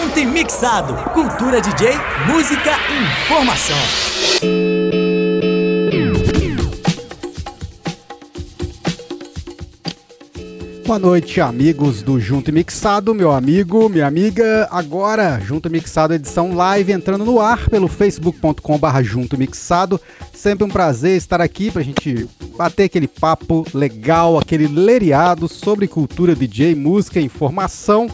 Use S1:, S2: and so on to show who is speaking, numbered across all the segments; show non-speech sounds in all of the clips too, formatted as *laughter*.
S1: Junto e mixado. Cultura DJ, música e informação.
S2: Boa noite, amigos do Junto e Mixado, meu amigo, minha amiga. Agora, Junto e Mixado, edição live entrando no ar pelo facebook.com/barra Junto Mixado. Sempre um prazer estar aqui pra gente bater aquele papo legal, aquele leriado sobre cultura DJ, música e informação.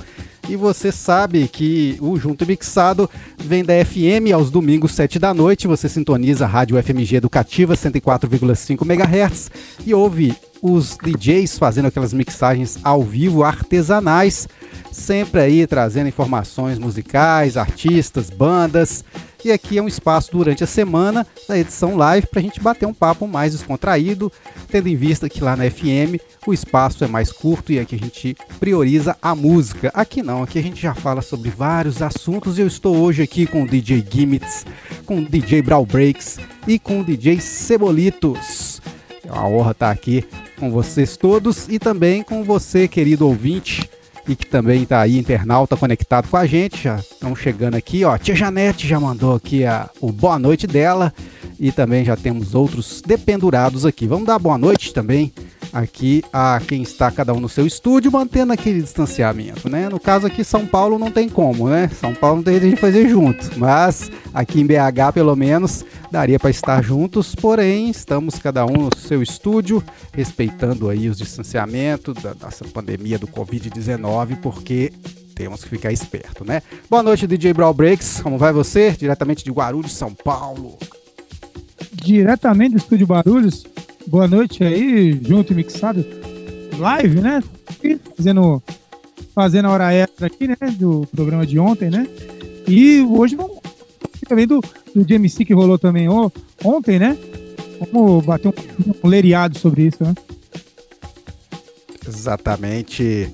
S2: E você sabe que o Junto Mixado vem da FM aos domingos, 7 da noite. Você sintoniza a Rádio FMG Educativa 104,5 MHz e ouve os DJs fazendo aquelas mixagens ao vivo artesanais, sempre aí trazendo informações musicais, artistas, bandas. E aqui é um espaço durante a semana da edição live para a gente bater um papo mais descontraído, tendo em vista que lá na FM o espaço é mais curto e aqui a gente prioriza a música. Aqui não, aqui a gente já fala sobre vários assuntos eu estou hoje aqui com o DJ Gimmits, com o DJ Brawl Breaks e com o DJ Cebolitos. É uma honra estar aqui com vocês todos e também com você, querido ouvinte, e que também está aí, internauta, conectado com a gente. Já estão chegando aqui, ó. Tia Janete já mandou aqui a, o boa noite dela e também já temos outros dependurados aqui. Vamos dar boa noite também aqui a quem está cada um no seu estúdio, mantendo aquele distanciamento, né? No caso aqui, São Paulo não tem como, né? São Paulo não tem jeito de fazer junto, mas aqui em BH, pelo menos, daria para estar juntos, porém, estamos cada um no seu estúdio, respeitando aí os distanciamentos da, dessa pandemia do Covid-19, porque temos que ficar esperto, né? Boa noite, DJ Brawl Breaks, como vai você? Diretamente de Guarulhos, São Paulo.
S3: Diretamente do Estúdio Barulhos, Boa noite aí, junto e mixado. Live, né? fazendo, fazendo a hora extra aqui, né? Do programa de ontem, né? E hoje vamos também do, do GMC que rolou também ontem, né? Vamos bater um, um leriado sobre isso, né?
S2: Exatamente.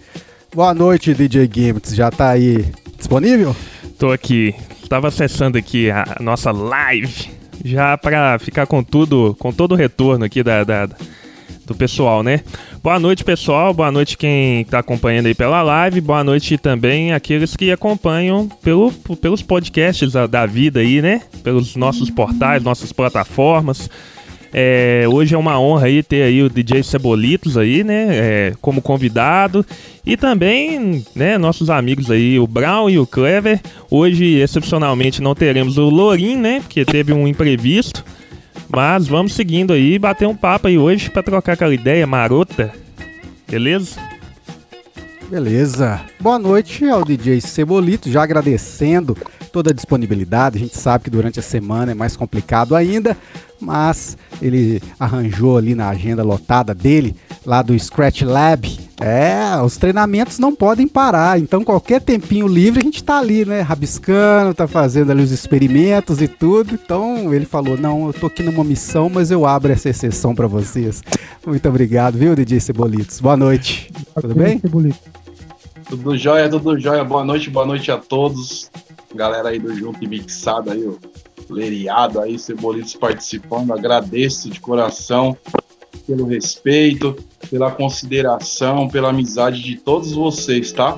S2: Boa noite, DJ Gimmets. Já tá aí disponível?
S4: Tô aqui. Tava acessando aqui a nossa live já para ficar com tudo, com todo o retorno aqui da, da, do pessoal, né? Boa noite, pessoal. Boa noite quem está acompanhando aí pela live. Boa noite também aqueles que acompanham pelo, pelos podcasts da, da vida aí, né? Pelos nossos portais, nossas plataformas. É, hoje é uma honra aí ter aí o DJ Cebolitos aí, né, é, como convidado e também, né, nossos amigos aí, o Brown e o Clever. Hoje, excepcionalmente, não teremos o Lorin, né, porque teve um imprevisto, mas vamos seguindo aí, bater um papo aí hoje para trocar aquela ideia marota, beleza?
S2: Beleza. Boa noite ao DJ Cebolito, já agradecendo toda a disponibilidade. A gente sabe que durante a semana é mais complicado ainda, mas ele arranjou ali na agenda lotada dele, lá do Scratch Lab. É, os treinamentos não podem parar, então qualquer tempinho livre a gente tá ali, né, rabiscando, tá fazendo ali os experimentos e tudo. Então ele falou: "Não, eu tô aqui numa missão, mas eu abro essa exceção para vocês". Muito obrigado, viu, DJ Cebolitos. Boa noite. Tudo bem?
S5: Tudo jóia, tudo jóia. Boa noite, boa noite a todos. Galera aí do Junto e Mixado aí, ó Leriado aí, Cebolitos participando. Agradeço de coração pelo respeito, pela consideração, pela amizade de todos vocês, tá?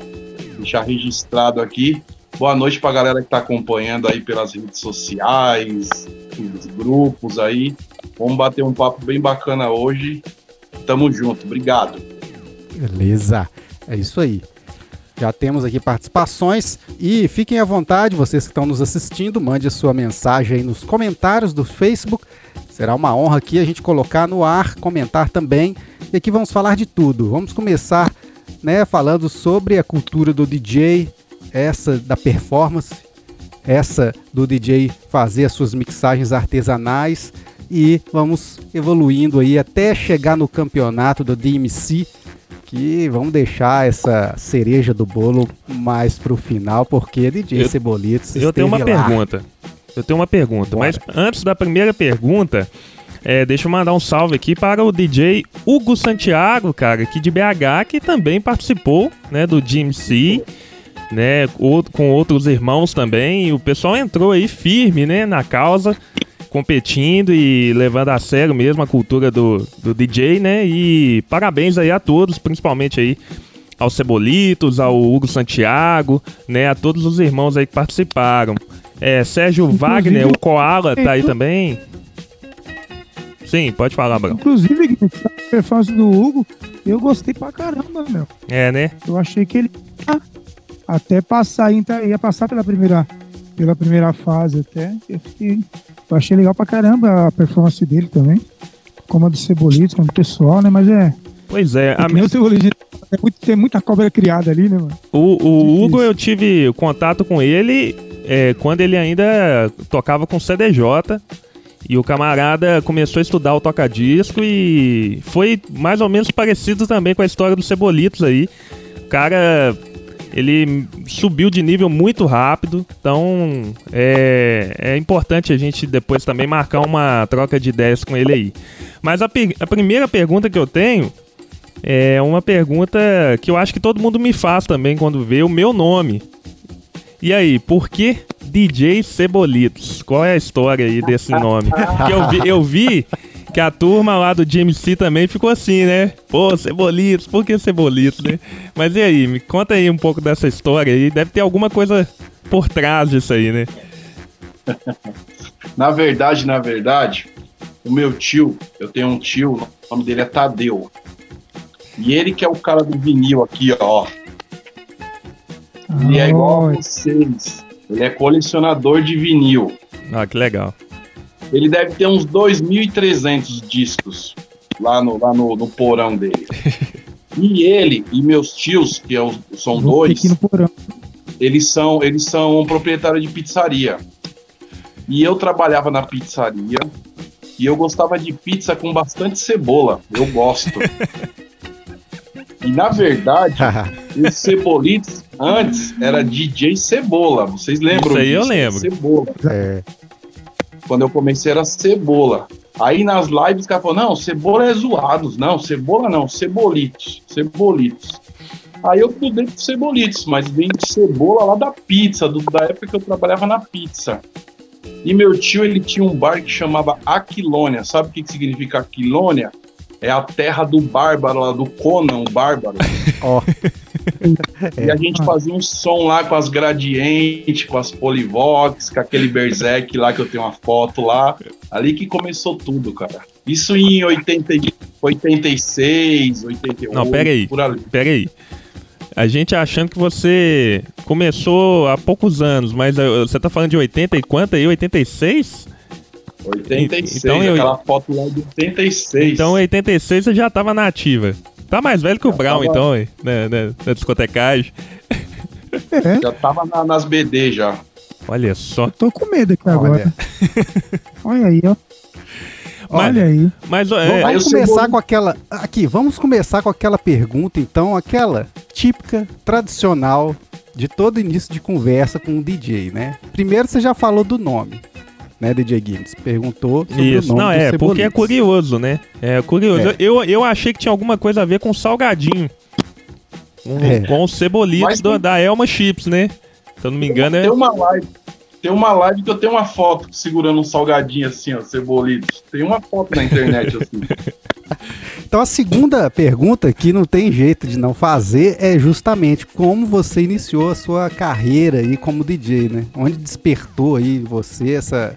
S5: Deixar registrado aqui. Boa noite para a galera que está acompanhando aí pelas redes sociais, os grupos aí. Vamos bater um papo bem bacana hoje. Tamo junto. Obrigado.
S2: Beleza. É isso aí. Já temos aqui participações e fiquem à vontade, vocês que estão nos assistindo, mande a sua mensagem aí nos comentários do Facebook. Será uma honra aqui a gente colocar no ar, comentar também. E aqui vamos falar de tudo. Vamos começar, né, falando sobre a cultura do DJ, essa da performance, essa do DJ fazer as suas mixagens artesanais e vamos evoluindo aí até chegar no campeonato do DMC que vamos deixar essa cereja do bolo mais pro final, porque DJ eu, Cebolitos
S4: Eu tenho uma lá. pergunta. Eu tenho uma pergunta, Bora. mas antes da primeira pergunta, é, deixa eu mandar um salve aqui para o DJ Hugo Santiago, cara, aqui de BH, que também participou, né, do GMC, né, com outros irmãos também, e o pessoal entrou aí firme, né, na causa competindo e levando a sério mesmo a cultura do, do DJ, né? E parabéns aí a todos, principalmente aí ao Cebolitos, ao Hugo Santiago, né? A todos os irmãos aí que participaram. É, Sérgio
S3: Inclusive,
S4: Wagner, o Koala tá aí também. Sim, pode falar, Brão.
S3: Inclusive, a performance do Hugo, eu gostei pra caramba, meu.
S4: É, né?
S3: Eu achei que ele ia até passar, ia passar pela primeira, pela primeira fase até. Eu, fiquei- eu achei legal pra caramba a performance dele também. Como a do Cebolitos, como o pessoal, né? Mas é.
S4: Pois é, a
S3: é muito- tem muita cobra criada ali, né, mano?
S4: O, o. Hugo, eu tive contato com ele é, quando ele ainda tocava com CDJ. E o camarada começou a estudar o toca-disco e foi mais ou menos parecido também com a história do Cebolitos aí. O cara, ele subiu de nível muito rápido, então é, é importante a gente depois também marcar uma troca de ideias com ele aí. Mas a, a primeira pergunta que eu tenho é uma pergunta que eu acho que todo mundo me faz também quando vê o meu nome. E aí, por que DJ Cebolitos? Qual é a história aí desse nome? *laughs* Porque eu vi, eu vi que a turma lá do GMC também ficou assim, né? Pô, Cebolitos, por que Cebolitos, né? Mas e aí, me conta aí um pouco dessa história aí. Deve ter alguma coisa por trás disso aí, né? *laughs*
S5: Na verdade, na verdade, o meu tio, eu tenho um tio, o nome dele é Tadeu. E ele que é o cara do vinil aqui, ó. Ele é igual a vocês. Ele é colecionador de vinil.
S4: Ah, que legal.
S5: Ele deve ter uns 2.300 discos lá no, lá no, no porão dele. *laughs* E ele e meus tios, que é os- são
S3: vou
S5: dois, eles são, eles são proprietários de pizzaria. E eu trabalhava na pizzaria e eu gostava de pizza com bastante cebola. Eu gosto. *laughs* E na verdade, *laughs* o Cebolitos antes era DJ Cebola. Vocês lembram
S4: Isso aí eu
S5: disso?
S4: lembro.
S5: Cebola.
S2: É,
S5: Quando eu comecei era Cebola. Aí nas lives o cara falou: não, Cebola é zoados. Não, Cebola não, Cebolitos. Cebolitos. Aí eu mudei pro Cebolitos, mas vem de cebola lá da pizza, do- da época que eu trabalhava na pizza. E meu tio, ele tinha um bar que chamava Aquilônia. Sabe o que, que significa Aquilônia? É a terra do bárbaro, lá do Conan, o bárbaro.
S2: ó, *laughs* *laughs*
S5: E a gente fazia um som lá com as gradientes, com as polivox, com aquele Berserk lá que eu tenho uma foto lá. Ali que começou tudo, cara. Isso em 80, e- 86, 88.
S4: Não, pera aí.
S5: Por ali.
S4: Pera aí. A gente achando que você começou há poucos anos, mas eh, você tá falando de 80 e quanto aí? 86?
S5: 86,
S4: Então eu-
S5: aquela foto lá de 86.
S4: Então, em 86 você já tava na ativa. Tá mais velho que o
S5: Já
S4: Brown,
S5: tava.
S4: então, hein? Na, na- na discotecagem.
S3: É,
S5: Já tava na- nas BD já.
S4: Olha só.
S3: tô com medo aqui
S2: olha.
S3: agora. Olha aí, ó. Olha aí.
S4: Mas é,
S2: Vamos, começar
S5: Cebolinha-
S2: com aquela. Aqui, vamos começar com aquela pergunta, então, aquela típica, tradicional de todo início de conversa com um DJ, né? Primeiro você já falou do nome, né, DJ Guinness? Perguntou sobre
S4: Isso,
S2: o nome
S4: não,
S2: do
S4: é, porque é curioso, né? É curioso.
S2: É.
S4: Eu, eu achei que tinha alguma coisa a ver com salgadinho. Um-
S2: É.
S4: Com os cebolitos
S5: Mas
S4: do-
S5: tem-
S4: da Elma Chips, né? Se eu não me engano, é.
S5: Tem uma live. Tem uma live que eu tenho uma foto segurando um salgadinho assim, ó, cebolitos. Tem uma foto na internet assim. *laughs*
S2: Então a segunda pergunta que não tem jeito de não fazer é justamente como você iniciou a sua carreira aí como DJ, né? Onde despertou aí você essa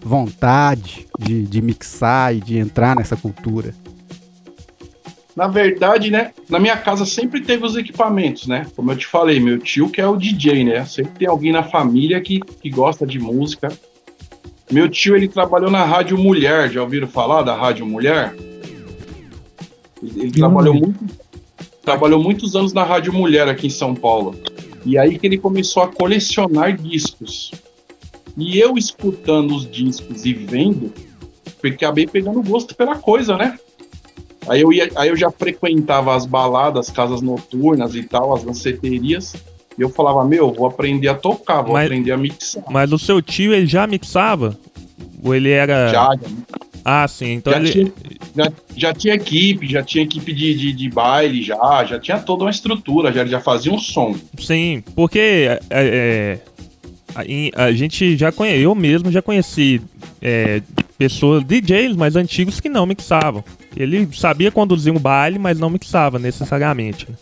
S2: vontade de, de mixar e de entrar nessa cultura?
S5: Na verdade, né, na minha casa sempre teve os equipamentos, né? Como eu te falei, meu tio que é o DJ, né? Sempre tem alguém na família que, que gosta de música. Meu tio, ele trabalhou na Rádio Mulher, já ouviram falar da Rádio Mulher? Ele,
S3: Não,
S5: trabalhou
S3: não.
S5: muito, trabalhou muitos anos na Rádio Mulher aqui em São Paulo. E aí que ele começou a colecionar discos. E eu escutando os discos e vendo, acabei pegando gosto pela coisa, né? Aí eu, ia, aí eu já frequentava as baladas, casas noturnas e tal, as danceterias. E eu falava, meu, vou aprender a tocar, vou
S4: Mas-
S5: aprender a mixar.
S4: Mas o seu tio, ele já mixava? Ou ele era.
S5: Já, já,
S4: Ah, sim. Então
S5: já
S4: ele.
S5: tinha, já, já tinha equipe, já tinha equipe de, de, de baile, já, já tinha toda uma estrutura, já, já fazia um som.
S4: Sim, porque é, é, a, a gente já conhece, eu mesmo já conheci é, pessoas, DJs mais antigos que não mixavam. Ele sabia conduzir um baile, mas não mixava necessariamente. né?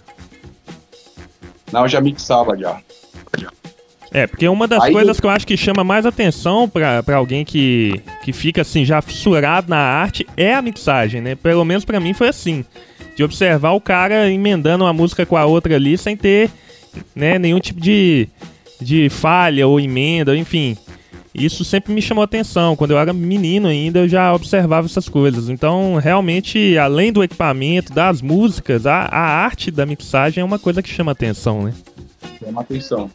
S5: Não, já mixava já.
S4: É, porque uma das
S5: Aí-
S4: coisas que eu acho que chama mais atenção pra alguém que, que fica assim, já fissurado na arte, é a mixagem, né? Pelo menos pra mim foi assim. De observar o cara emendando uma música com a outra ali sem ter né, nenhum tipo de, de falha ou emenda, enfim. Isso sempre me chamou atenção. Quando eu era menino ainda, eu já observava essas coisas. Então, realmente, além do equipamento, das músicas, a, a arte da mixagem é uma coisa que chama atenção, né?
S5: Chama atenção.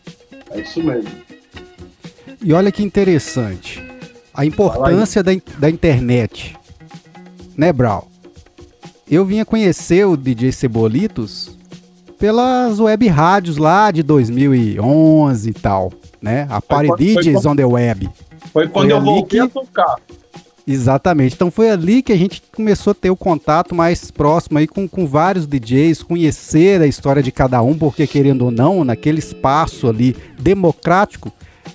S5: É isso mesmo.
S2: E olha que interessante. A importância da, da internet. Né, Brau? Eu vinha conhecer o DJ Cebolitos pelas web rádios lá de 2011 e tal, né? A Party DJs
S5: quando-
S2: on the Web.
S5: Foi quando
S2: Foi
S5: eu voltei
S2: que-
S5: a tocar.
S2: Exatamente. Então foi ali que a gente começou a ter o contato mais próximo aí com, com vários DJs, conhecer a história de cada um, porque querendo ou não, naquele espaço ali democrático,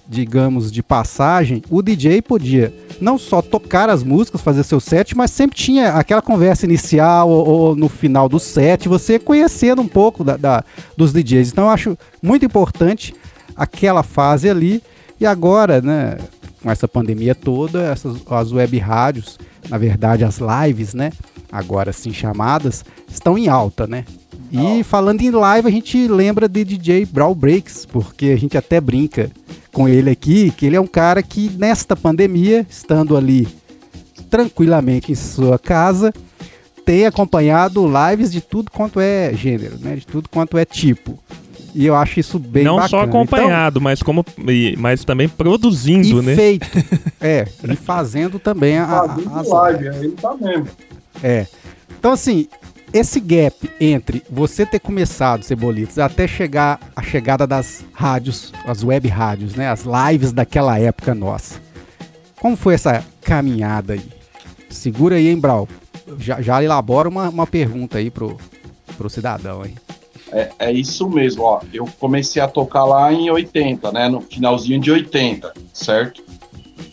S2: digamos, de passagem, o DJ podia não só tocar as músicas, fazer seu set, mas sempre tinha aquela conversa inicial ou, ou no final do set, você conhecendo um pouco da, da- dos DJs. Então eu acho muito importante aquela fase ali. E agora, né, com essa pandemia toda, essas as web rádios, na verdade as lives, né, agora assim chamadas, estão em alta, né? E falando em live, a gente lembra de DJ Brawl Breaks, porque a gente até brinca com ele aqui, que ele é um cara que nesta pandemia, estando ali tranquilamente em sua casa, tem acompanhado lives de tudo quanto é gênero, né? De tudo quanto é tipo. E eu acho isso bem
S4: não
S2: bacana.
S4: só
S2: Então,
S4: acompanhado, mas como e- mas também produzindo,
S2: e
S4: né?
S2: feito. *laughs* É, e fazendo também a, a-
S5: Fazendo
S2: as
S5: live, ele tá mesmo.
S2: É. Então, assim, esse gap entre você ter começado Cebolitos até chegar a chegada das rádios, as web rádios, né? As lives daquela época nossa. Como foi essa caminhada aí? Segura aí, hein, Brau? Já, já elabora uma, uma pergunta aí pro, pro cidadão, hein?
S5: É, é isso mesmo, ó. Eu comecei a tocar lá em 80, né? No finalzinho de 80, certo?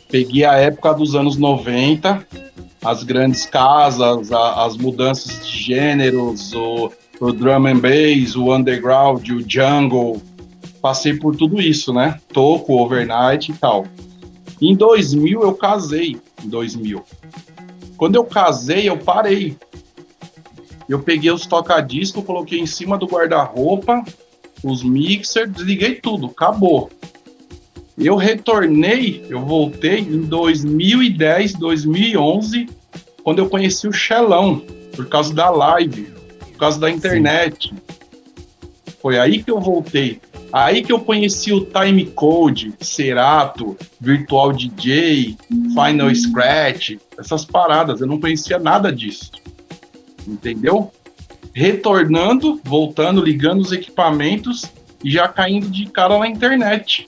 S5: Peguei a época dos anos 90, as grandes casas, a- as mudanças de gêneros, o, o drum and bass, o underground, o jungle. Passei por tudo isso, né? Toco, overnight e tal. Em 2000 eu casei, em 2000. Quando eu casei, eu parei. Eu peguei os toca-disco, coloquei em cima do guarda-roupa, os mixer, desliguei tudo, acabou. Eu retornei, eu voltei em 2010, 2011, quando eu conheci o Xelão, por causa da live, por causa da internet. Foi aí que eu voltei. Aí que eu conheci o Time Code, Cerato, Virtual DJ, Final Scratch, essas paradas. Eu não conhecia nada disso entendeu? Retornando, voltando, ligando os equipamentos e já caindo de cara na internet.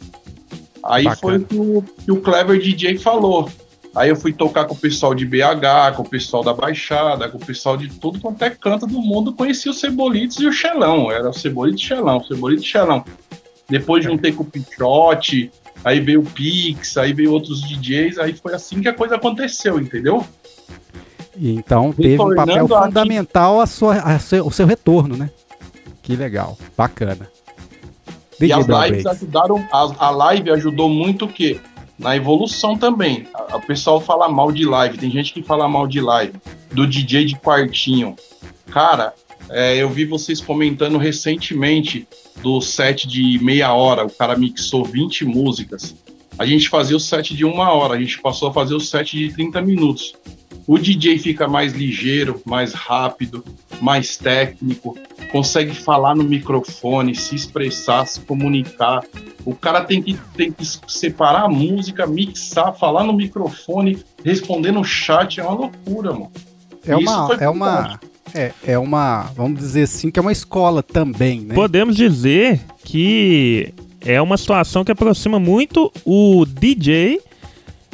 S5: Aí
S2: Bacana.
S5: foi o que o, que o Clever DJ falou. Aí eu fui tocar com o pessoal de BH, com o pessoal da Baixada, com o pessoal de tudo quanto é canto do mundo. Conheci o Cebolitos e o Xelão. Era o Cebolito e Xelão, o Cebolito e Xelão. Depois juntei com o Pichote, aí veio o Pix, aí veio outros DJs, aí foi assim que a coisa aconteceu, entendeu?
S2: E então teve um papel fundamental a sua, a seu- o seu retorno, né? Que legal, bacana.
S5: E
S2: DJ
S5: as lives ajudaram, a, a live ajudou muito o quê? Na evolução também. A- O pessoal fala mal de live, tem gente que fala mal de live, do DJ de quartinho. Cara, é, eu vi vocês comentando recentemente do set de meia hora, o cara mixou 20 músicas. A gente fazia o set de uma hora, a gente passou a fazer o set de 30 minutos. O DJ fica mais ligeiro, mais rápido, mais técnico, consegue falar no microfone, se expressar, se comunicar. O cara tem que, tem que separar a música, mixar, falar no microfone, responder no chat. É uma loucura, mano.
S2: É uma, é uma, é, é uma, vamos dizer assim, que é uma escola também, né?
S4: Podemos dizer que é uma situação que aproxima muito o DJ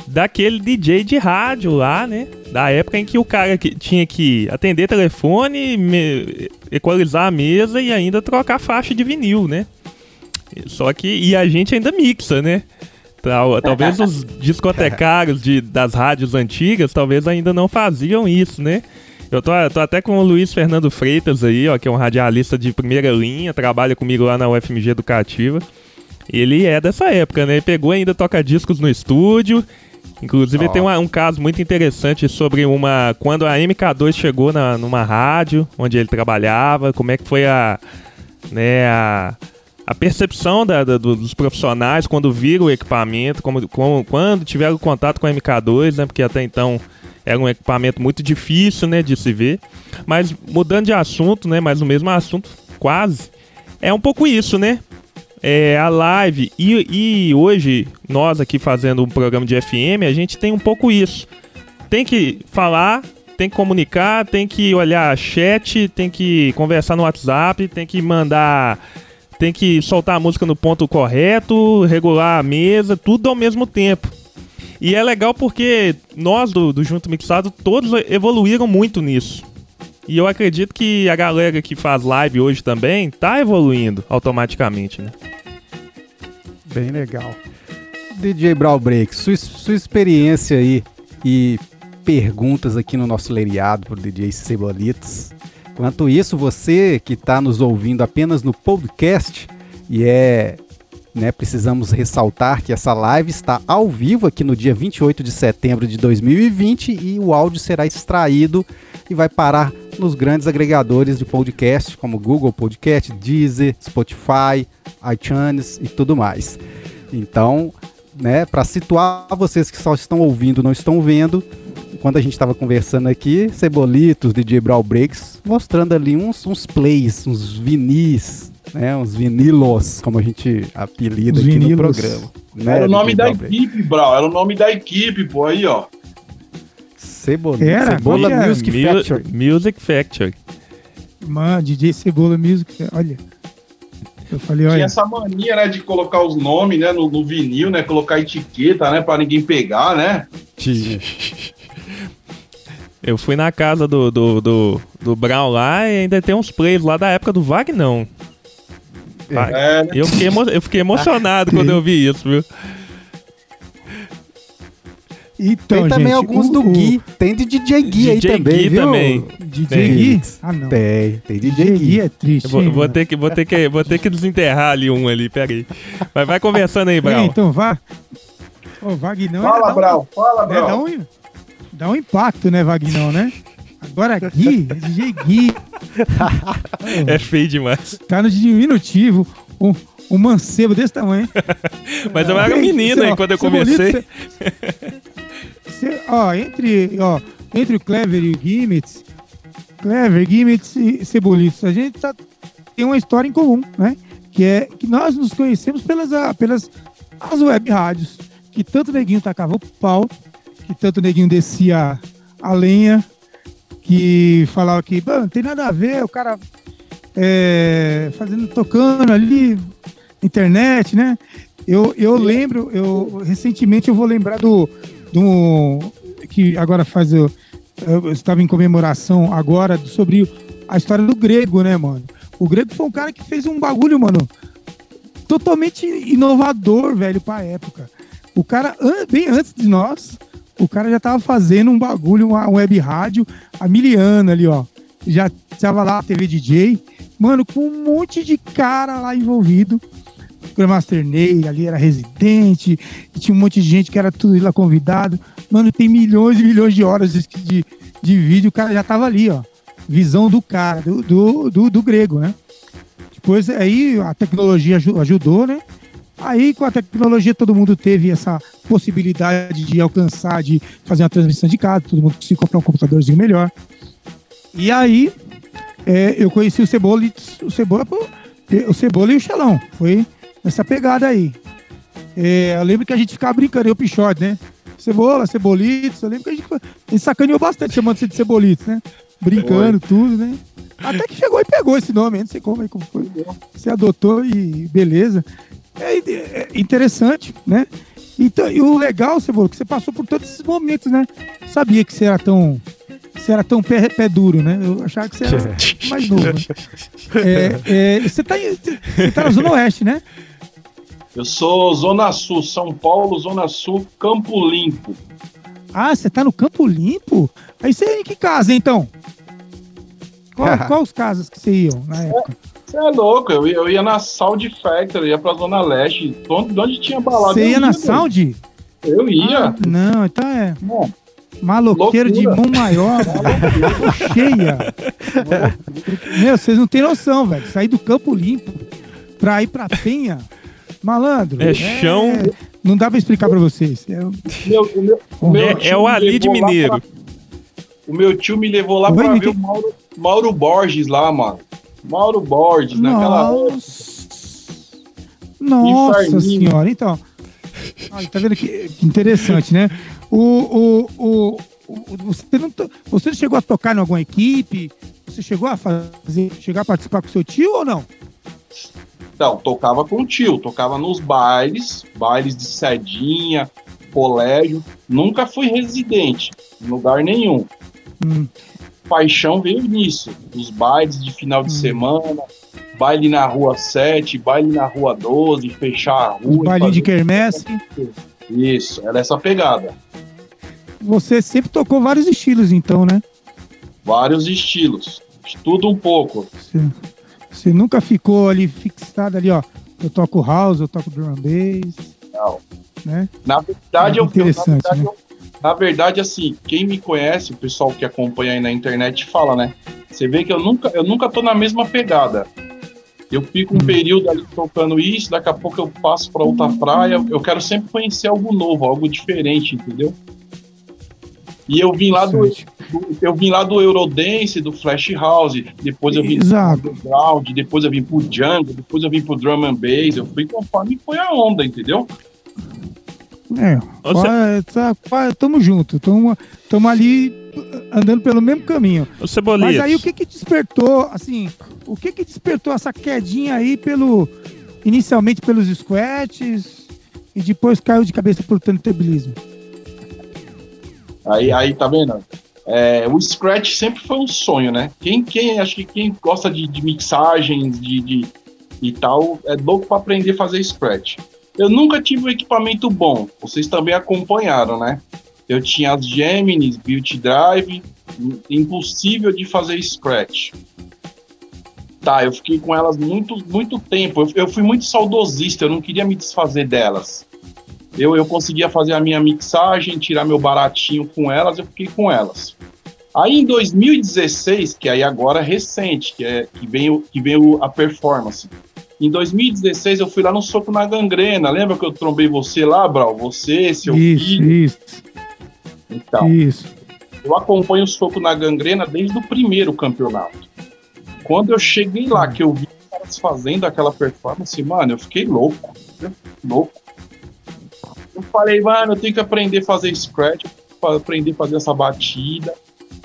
S4: daquele DJ de rádio lá, né? Da época em que o cara que tinha que atender telefone, me- equalizar a mesa e ainda trocar faixa de vinil, né? Só que e a gente ainda mixa, né? Tal- Talvez os *laughs* discotecários de, das rádios antigas talvez ainda não faziam isso, né? Eu tô, tô até com o Luiz Fernando Freitas aí, ó, que é um radialista de primeira linha, trabalha comigo lá na UFMG Educativa. Ele é dessa época, né? Ele pegou ainda toca discos no estúdio. Inclusive
S2: Ó.
S4: tem uma- um caso muito interessante sobre uma. Quando a MK2 chegou na, numa rádio onde ele trabalhava, como é que foi a. né, a, a percepção da- da- do- dos profissionais quando viram o equipamento, como, como- quando tiveram contato com a MK2, né? Porque até então era um equipamento muito difícil, né, de se ver. Mas mudando de assunto, né, mas o mesmo assunto, quase, é um pouco isso, né? É, a live e, e hoje nós aqui fazendo um programa de FM, a gente tem um pouco isso. Tem que falar, tem que comunicar, tem que olhar chat, tem que conversar no WhatsApp, tem que mandar, tem que soltar a música no ponto correto, regular a mesa, tudo ao mesmo tempo. E é legal porque nós do, do Junto Mixado todos evoluíram muito nisso. E eu acredito que a galera que faz live hoje também tá evoluindo automaticamente, né?
S2: Bem legal. DJ Brawl Break, sua, sua experiência aí e perguntas aqui no nosso leriado pro DJ Cebolitos. Enquanto isso, você que está nos ouvindo apenas no podcast, e é. Né, precisamos ressaltar que essa live está ao vivo aqui no dia 28 de setembro de 2020 e o áudio será extraído e vai parar nos grandes agregadores de podcast, como Google Podcast, Deezer, Spotify, iTunes e tudo mais. Então, né, para situar vocês que só estão ouvindo, não estão vendo, quando a gente estava conversando aqui, Cebolitos, DJ Brawl Breaks, mostrando ali uns, uns plays, uns vinis, né, uns vinilos, como a gente apelida
S3: Os
S2: aqui no
S3: vinilos.
S2: programa. Né,
S5: Era o nome da equipe, Brau. Era o nome da equipe, pô. Aí, ó.
S2: Cebolitos,
S3: Era?
S2: Cebola
S3: Olha,
S2: Music
S4: Mu-
S2: Factory.
S4: Music Factory.
S3: Mano, DJ Cebola Music, olha. Eu falei,
S5: Tinha
S3: olha,
S5: essa mania, né, de colocar os nomes, né, no, no vinil, né, colocar etiqueta, né, pra ninguém pegar, né?
S2: Tinha. *laughs*
S4: Eu fui na casa do, do, do, do Brown lá e ainda tem uns plays lá da época do Vagnão.
S5: É, né?
S4: Eu fiquei, emo- eu fiquei emocionado quando eu vi isso, viu?
S3: então,
S2: Tem também
S3: gente,
S2: alguns
S3: o-
S2: do
S3: o
S2: Gui. Tem de DJ Gui aí
S4: DJ
S2: também,
S4: Gui
S2: viu?
S4: também.
S3: DJ
S2: Tem.
S3: Gui? Ah, não.
S2: Tem, tem DJ
S3: DJ Gui é triste.
S4: Eu vou,
S3: hein,
S4: vou ter que, vou, ter que, vou ter que desenterrar ali um ali, peraí. Mas vai conversando aí,
S3: É,
S4: Brown.
S3: então vá. Ô, Vagnão
S5: Fala,
S3: dá um-
S5: Brau, fala,
S3: né, dá,
S5: Brau.
S3: um, dá um impacto, né, Vagnão, né? Agora Gui, DJ Gui,
S4: É feio demais.
S3: tá no diminutivo, um, um mancebo desse tamanho.
S4: Mas eu era aí
S3: ó,
S4: quando eu
S3: bonito,
S4: comecei.
S3: ó, entre, ó, entre o Clever e o Gimmits, Clever, Gimmits e Cebolitos, a gente tá, tem uma história em comum, né? Que é que nós nos conhecemos pelas, ah, pelas as web rádios, que tanto neguinho tacava o pau, que tanto neguinho descia a lenha, que falava que "Pô, não tem nada a ver, o cara é, fazendo, tocando ali, internet, né? Eu, eu lembro, eu recentemente eu vou lembrar do, do que agora faz eu, eu estava em comemoração agora sobre a história do Grego, né, mano? O Grego foi um cara que fez um bagulho, mano, totalmente inovador, velho, pra época. O cara, bem antes de nós, o cara já tava fazendo um bagulho, uma web rádio, a Miliana ali, ó. Já tava lá, TV DJ, mano, com um monte de cara lá envolvido. Grandmaster Ney ali era residente, tinha um monte de gente que era tudo lá convidado. Mano, tem milhões e milhões de horas de, de, de vídeo, o cara já tava ali, ó. Visão do cara, do, do, do, do grego, né? Depois aí a tecnologia aju- ajudou, né? Aí com a tecnologia todo mundo teve essa possibilidade de alcançar, de fazer uma transmissão de casa, todo mundo conseguiu comprar um computadorzinho melhor. E aí é, eu conheci o Cebola, o Cebola, o Cebola e o Xelão. Foi nessa pegada aí. É, eu lembro que a gente ficava brincando, eu Pichote, né? Cebola, Cebolitos, eu lembro que a gente, a gente sacaneou bastante chamando você de Cebolitos, né? Brincando, tudo, né? Até que chegou e pegou esse nome, não sei como, aí como foi. Você adotou e beleza. É, é interessante, né? Então, e o legal, Cebola, que você passou por todos esses momentos, né? Sabia que você era tão. Você era tão pé, pé duro, né? Eu achava que você era *laughs* mais novo. né? É, é, você, tá, você tá na Zona Oeste, né?
S5: Eu sou Zona Sul, São Paulo, Zona Sul, Campo Limpo.
S3: Ah, você tá no Campo Limpo? Aí você é em que casa, então? Qual, *laughs* qual os casas que você iam na época?
S5: Você é louco, eu, ia- eu ia na Sound Factory, ia pra Zona Leste, onde, onde tinha balada.
S3: Você
S5: eu
S3: ia na. Sound?
S5: Eu ia.
S3: Ah, não, então é
S5: Não,
S3: maloqueiro de
S5: Loucura.
S3: mão maior, *laughs* cheia. Meu, vocês não têm noção, velho. Sair do Campo Limpo pra ir pra Penha, malandro.
S4: É chão.
S3: Não dá pra explicar pra vocês. É,
S5: meu, o meu, o meu
S4: É, é o
S5: me
S4: Ali de Mineiro.
S5: pra- o meu tio me levou lá
S3: Oi,
S5: pra ver
S3: que-
S5: o Mauro, Mauro Borges lá, mano. Mauro Borges, naquela
S3: Nossa. Nossa senhora, então. Olha, tá vendo que, que interessante, né? O, o, o, o- você, não, você chegou a tocar em alguma equipe? Você chegou a fazer, chegar a participar com seu tio ou não?
S5: Então, tocava com o tio, tocava nos bailes, bailes de sedinha, colégio. Nunca fui residente, em lugar nenhum.
S3: Hum.
S5: Paixão veio nisso. Os bailes de final de
S3: Hum.
S5: semana, baile na rua 7, baile na rua 12, fechar a rua. e
S3: bailinhos de quermesse.
S5: Isso, era essa pegada.
S3: Você sempre tocou vários estilos, então, né?
S5: Vários estilos. Tudo um pouco.
S3: Você, você nunca ficou ali fixado ali, ó. Eu toco house, eu toco drum and bass,
S5: Não.
S3: né?
S5: Na verdade,
S3: Ah,
S5: eu, eu- na, verdade
S3: né?
S5: eu- na verdade, assim, quem me conhece, o pessoal que acompanha aí na internet fala, né? Você vê que eu nunca, eu nunca tô na mesma pegada. Eu fico um
S3: Hum.
S5: período ali tocando isso, daqui a pouco eu passo para outra praia. Eu quero sempre conhecer algo novo, algo diferente, entendeu? E eu vim lá do, do- eu vim lá do Eurodance, do Flash House, depois eu vim
S3: Exato.
S5: pro Ground, depois eu vim pro Django, depois eu vim pro Drum and Bass, eu fui conforme foi a onda, entendeu?
S3: É,
S4: Você-
S3: ó, tá- pá, tamo junto, tamo, tamo ali andando pelo mesmo caminho.
S4: Ô, Cebolitas.
S3: Mas aí o que que despertou, assim, o que que despertou essa quedinha aí pelo, inicialmente pelos squats e depois caiu de cabeça pro turntablismo?
S5: Aí, aí tá vendo? É, o Scratch sempre foi um sonho, né? Quem, quem acho que quem gosta de, de mixagens de, de- e tal é louco para aprender a fazer Scratch. Eu nunca tive um equipamento bom. Vocês também acompanharam, né? Eu tinha as Geminis, Built Drive, im- impossível de fazer Scratch. Tá, eu fiquei com elas muito, muito tempo. Eu, eu fui muito saudosista, eu não queria me desfazer delas. Eu, eu conseguia fazer a minha mixagem, tirar meu baratinho com elas, eu fiquei com elas. Aí em 2016, que aí agora é recente, que, é, que veio, que veio a performance. Em 2016 eu fui lá no Soco na Gangrena. Lembra que eu trombei você lá, Brau? Você, seu
S3: isso,
S5: filho.
S3: isso,
S5: Então,
S3: isso.
S5: eu acompanho o Soco na Gangrena desde o primeiro campeonato. Quando eu cheguei lá, que eu vi os caras fazendo aquela performance, mano, eu fiquei louco. Eu fiquei louco. Eu falei, mano, eu tenho que aprender a fazer scratch, aprender a fazer essa batida.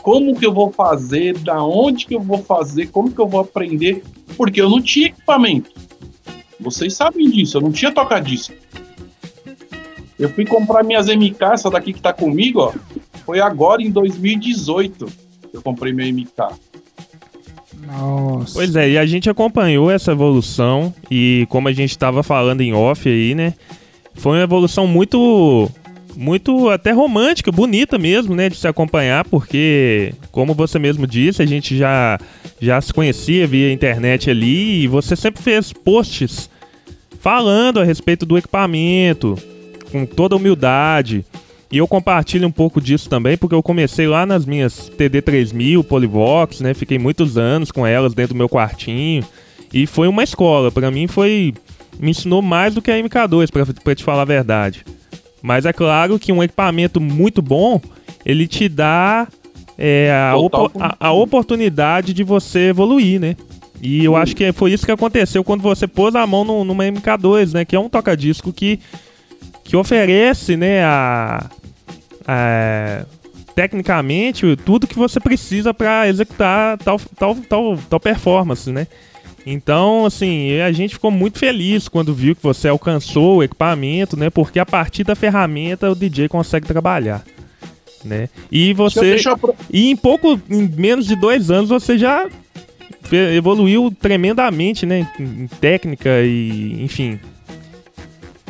S5: Como que eu vou fazer? Da onde que eu vou fazer? Como que eu vou aprender? Porque eu não tinha equipamento. Vocês sabem disso, eu não tinha toca-disco. Eu fui comprar minhas MK, essa daqui que tá comigo, ó. Foi agora em 2018 que eu comprei meu MK.
S3: Nossa.
S4: Pois é, e a gente acompanhou essa evolução e como a gente estava falando em off aí, né? Foi uma evolução muito muito até romântica, bonita mesmo, né, de se acompanhar, porque como você mesmo disse, a gente já já se conhecia via internet ali e você sempre fez posts falando a respeito do equipamento com toda humildade. E eu compartilho um pouco disso também, porque eu comecei lá nas minhas TD3000 Polivox, né? Fiquei muitos anos com elas dentro do meu quartinho. E foi uma escola. Pra mim foi. Me ensinou mais do que a MK2, pra, pra te falar a verdade. Mas é claro que um equipamento muito bom, ele te dá é, a, a- a oportunidade de você evoluir, né? E eu acho que foi isso que aconteceu quando você pôs a mão no- numa MK2, né? Que é um toca-disco que, que oferece, né, a, a- tecnicamente tudo que você precisa para executar tal, tal, tal, tal performance, né? Então, assim, a gente ficou muito feliz quando viu que você alcançou o equipamento, né? Porque a partir da ferramenta o DJ consegue trabalhar, né? E você
S5: Deixa eu,
S4: e em pouco, em menos de dois anos, você já evoluiu tremendamente, né? Em em técnica e, enfim.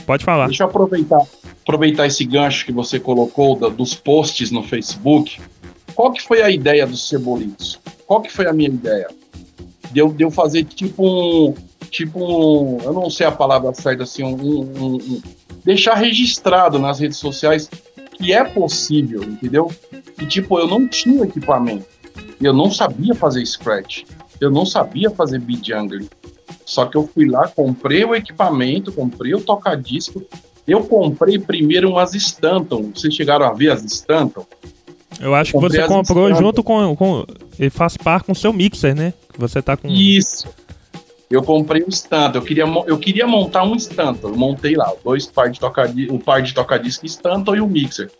S4: Pode falar.
S5: deixa eu aproveitar, aproveitar esse gancho que você colocou da- dos posts no Facebook. Qual que foi a ideia dos Cebolitos? qual que foi a minha ideia? Deu de eu fazer tipo um, tipo um, eu não sei a palavra certa, assim, um, um, um, deixar registrado nas redes sociais que é possível, entendeu? E tipo, eu não tinha equipamento, eu não sabia fazer scratch, eu não sabia fazer beat jungling. Só que eu fui lá, comprei o equipamento, comprei o toca-disco, eu comprei primeiro umas Stanton. Vocês chegaram a ver as Stanton?
S4: Eu acho que você comprou Stanton. junto com, com. Ele faz par com o seu mixer, né? Você tá com.
S5: Isso. Eu comprei um Stanton. Eu queria, eu queria montar um Stanton. Eu montei lá, dois par de toca o par de toca-disco Stanton e o mixer.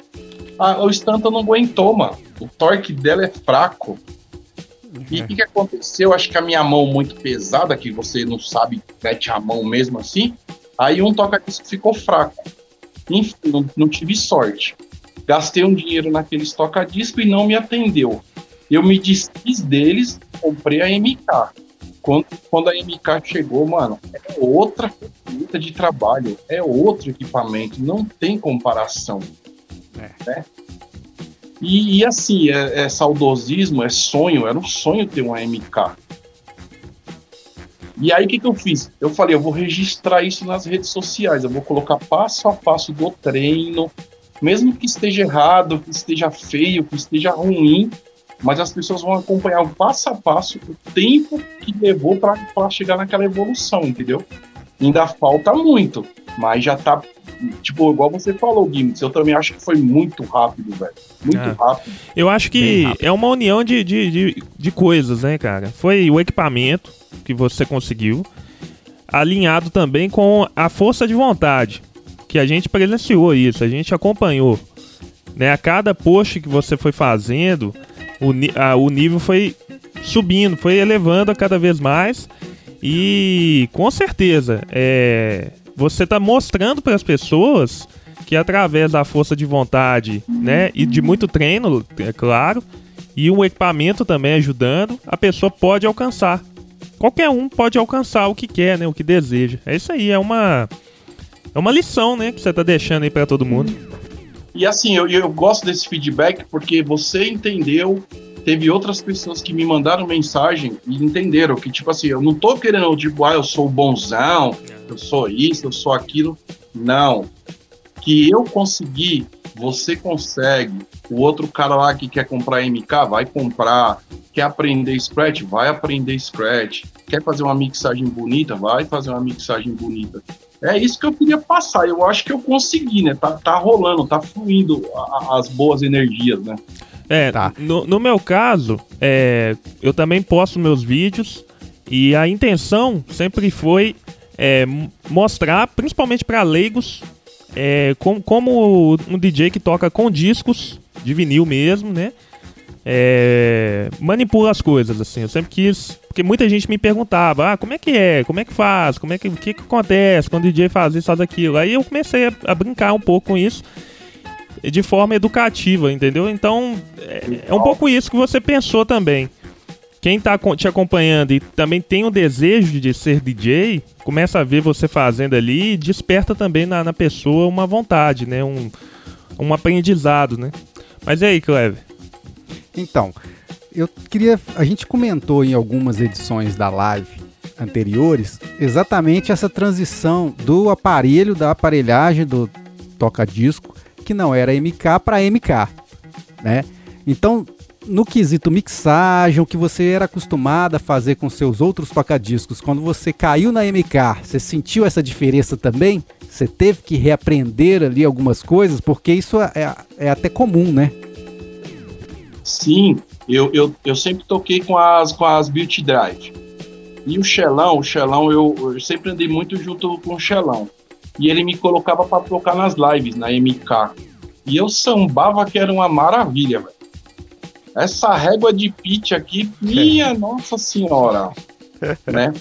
S5: Ah, o Stanton não aguentou, mano. O torque dela é fraco. E o que, que aconteceu? Acho que a minha mão muito pesada, que você não sabe, mete a mão mesmo assim. Aí um toca-disco ficou fraco. Enfim, não, não tive sorte. Gastei um dinheiro naqueles toca-disco e não me atendeu. Eu me desfiz deles, comprei a MK. Quando, quando a MK chegou, mano, é outra ferramenta de trabalho, é outro equipamento, não tem comparação. É. Né? E, e, assim, é, é, saudosismo, é sonho, era um sonho ter uma MK. E aí o que, que eu fiz? Eu falei, eu vou registrar isso nas redes sociais, eu vou colocar passo a passo do treino, mesmo que esteja errado, que esteja feio, que esteja ruim, mas as pessoas vão acompanhar o passo a passo o tempo que levou para chegar naquela evolução, entendeu? Ainda falta muito, mas já tá. Tipo, igual você falou, Gimmicks, eu também acho que foi muito rápido, velho. Muito é. rápido.
S4: Eu acho que é uma união de, de, de, de coisas, né, cara? Foi o equipamento que você conseguiu, alinhado também com a força de vontade, que a gente presenciou isso, a gente acompanhou. Né? A cada post que você foi fazendo, o, a, o nível foi subindo, foi elevando cada vez mais. E com certeza, é, você está mostrando para as pessoas que através da força de vontade, né, e de muito treino, é claro, e um equipamento também ajudando, a pessoa pode alcançar. Qualquer um pode alcançar o que quer, né, o que deseja. É isso aí, é uma é uma lição, né, que você está deixando aí para todo mundo.
S5: E assim, eu, eu gosto desse feedback porque você entendeu teve outras pessoas que me mandaram mensagem e entenderam que, tipo assim, eu não tô querendo, tipo, ah, eu sou bonzão, eu sou isso, eu sou aquilo. Não. Que eu consegui, você consegue. O outro cara lá que quer comprar MK, vai comprar. Quer aprender Scratch? Vai aprender Scratch. Quer fazer uma mixagem bonita? Vai fazer uma mixagem bonita. É isso que eu queria passar. Eu acho que eu consegui, né? Tá, tá rolando, tá fluindo a, as boas energias, né?
S4: É, tá. no, no meu caso, é, eu também posto meus vídeos e a intenção sempre foi é, mostrar, principalmente para leigos, é, com, como um DJ que toca com discos de vinil mesmo, né? É, manipula as coisas, assim. Eu sempre quis. Porque muita gente me perguntava: ah, como é que é? Como é que faz? Como é que, o que, que acontece quando o DJ faz isso, faz aquilo? Aí eu comecei a, a brincar um pouco com isso de forma educativa, entendeu? Então, é, é um pouco isso que você pensou também. Quem está te acompanhando e também tem o desejo de ser DJ, começa a ver você fazendo ali e desperta também na, na pessoa uma vontade, né? Um, um aprendizado, né? Mas e aí, Cleber?
S2: Então, eu queria. A gente comentou em algumas edições da live anteriores exatamente essa transição do aparelho, da aparelhagem do toca-disco que não era MK para MK, né? Então, no quesito mixagem, o que você era acostumado a fazer com seus outros tocadiscos, quando você caiu na MK, você sentiu essa diferença também? Você teve que reaprender ali algumas coisas, porque isso é, é até comum, né?
S5: Sim, eu, eu, eu sempre toquei com as, com as Beauty Drive. E o Xelão, o Xelão, eu, eu sempre andei muito junto com o Xelão e ele me colocava para tocar nas lives, na MK. E eu sambava que era uma maravilha, velho. Essa régua de pitch aqui, minha *laughs* nossa senhora, né?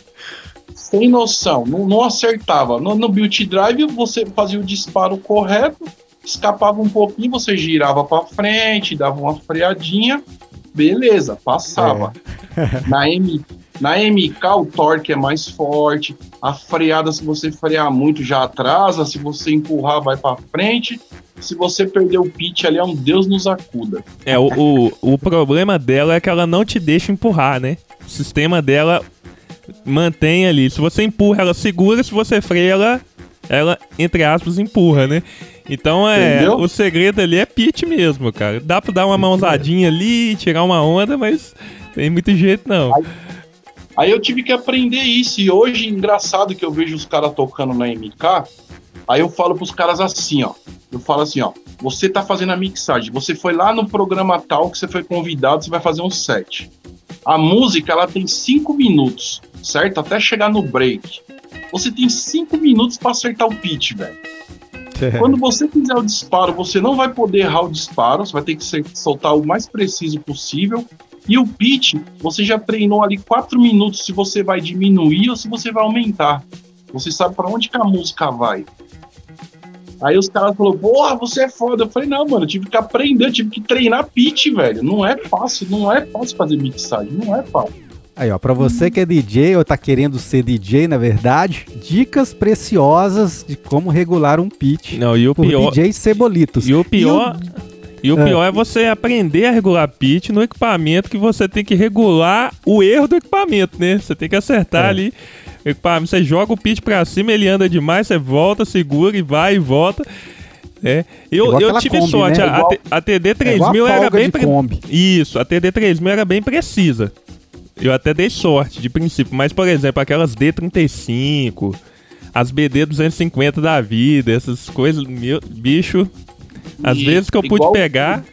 S5: Sem noção, não, não acertava. No, no Beauty Drive você fazia o disparo correto, escapava um pouquinho, você girava para frente, dava uma freadinha, beleza, passava. É. Na MK na MK o torque é mais forte, a freada se você frear muito já atrasa, se você empurrar vai para frente. se você perder o pitch ali, é um Deus nos acuda.
S4: É, o, o, o problema dela é que ela não te deixa empurrar, né? O sistema dela mantém ali. Se você empurra, ela segura, se você freia, ela, ela entre aspas, empurra, né? Então é.
S5: Entendeu?
S4: O segredo ali é pitch mesmo, cara. Dá pra dar uma mãozadinha ali, tirar uma onda, mas tem muito jeito não.
S5: Aí eu tive que aprender isso. E hoje, engraçado que eu vejo os caras tocando na MK. Aí eu falo pros caras assim, ó. Eu falo assim, ó. Você tá fazendo a mixagem. Você foi lá no programa tal que você foi convidado, você vai fazer um set. A música, ela tem cinco minutos, certo? Até chegar no break. Você tem cinco minutos pra acertar o pitch, velho. Quando você fizer o disparo, você não vai poder errar o disparo, você vai ter que soltar o mais preciso possível. E o pitch, você já treinou ali quatro minutos se você vai diminuir ou se você vai aumentar. Você sabe pra onde que a música vai. Aí os caras falaram, porra, você é foda. Eu falei, não, mano, eu tive que aprender, eu tive que treinar pitch, velho. Não é fácil, não é fácil fazer mixagem, não é fácil.
S2: Aí, ó, pra você que é DJ ou tá querendo ser DJ, na verdade, dicas preciosas de como regular um pitch
S4: Não, e o pior.
S2: DJ Cebolitos.
S4: E o pior. E o
S2: É.
S4: pior é você aprender a regular pitch no equipamento que você tem que regular o erro do equipamento, né? Você tem que acertar
S2: É.
S4: ali o equipamento. Você joga o pitch pra cima, ele anda demais, você volta, segura e vai e volta. É. Eu, eu tive
S2: Kombi,
S4: sorte,
S2: né?
S4: a,
S2: É igual a
S4: 3000 era bem pre-. Isso, a TD 3000 era bem precisa. Eu até dei sorte de princípio, mas por exemplo, aquelas D35, as BD 250 da vida, essas coisas, meu bicho, às
S5: E
S4: vezes que eu pude pegar,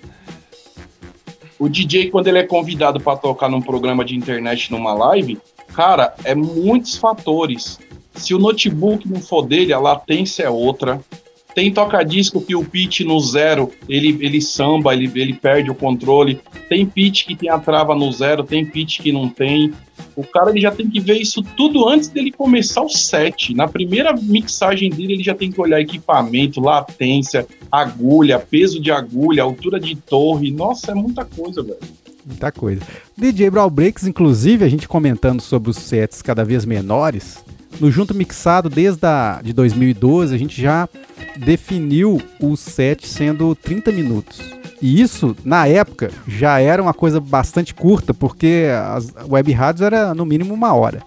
S5: O DJ, quando ele é convidado pra tocar num programa de internet numa live, cara, é muitos fatores. Se o notebook não for dele, a latência é outra. Tem toca-disco que o pitch no zero, ele, ele samba, ele, ele perde o controle. Tem pitch que tem a trava no zero, tem pitch que não tem. O cara ele já tem que ver isso tudo antes dele começar o set. Na primeira mixagem dele, ele já tem que olhar equipamento, latência, agulha, peso de agulha, altura de torre. Nossa, é muita coisa, velho.
S2: Muita coisa. DJ Brawl Breaks, inclusive, a gente comentando sobre os sets cada vez menores, no Junto Mixado, desde a, de 2012, a gente já definiu o set sendo 30 minutos. E isso, na época, já era uma coisa bastante curta, porque as web rádios era no mínimo uma hora.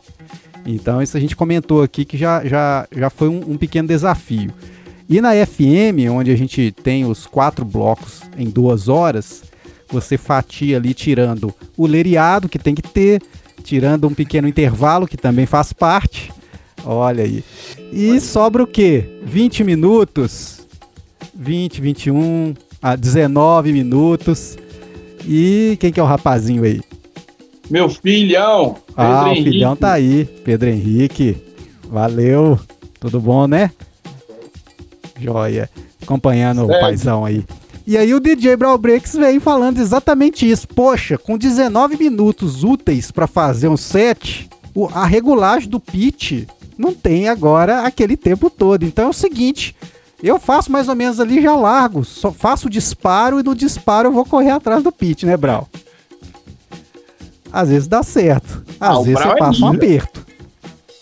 S2: Então isso a gente comentou aqui que já, já, já foi um, um pequeno desafio. E na FM, onde a gente tem os quatro blocos em duas horas, você fatia ali tirando o leriado, que tem que ter, tirando um pequeno intervalo, que também faz parte. Olha aí. E sobra o quê? 20 minutos? 20, 21, a 19 minutos. E quem que é o rapazinho aí?
S5: Meu filhão,
S2: ah, o
S5: Henrique.
S2: filhão tá aí. Pedro Henrique. Valeu. Tudo bom, né? Joia. Acompanhando o
S5: Certo.
S2: paizão aí. E aí o DJ Brawl Breaks veio falando exatamente isso. Poxa, com 19 minutos úteis pra fazer um set, o- a regulagem do pitch não tem agora aquele tempo todo. Então é o seguinte, eu faço mais ou menos ali já largo, só faço o disparo e no disparo eu vou correr atrás do pitch, né, Brawl? Às vezes dá certo. Às
S5: Ah,
S2: vezes
S5: Brau
S2: você
S5: é
S2: passa um
S5: lindo.
S2: aperto.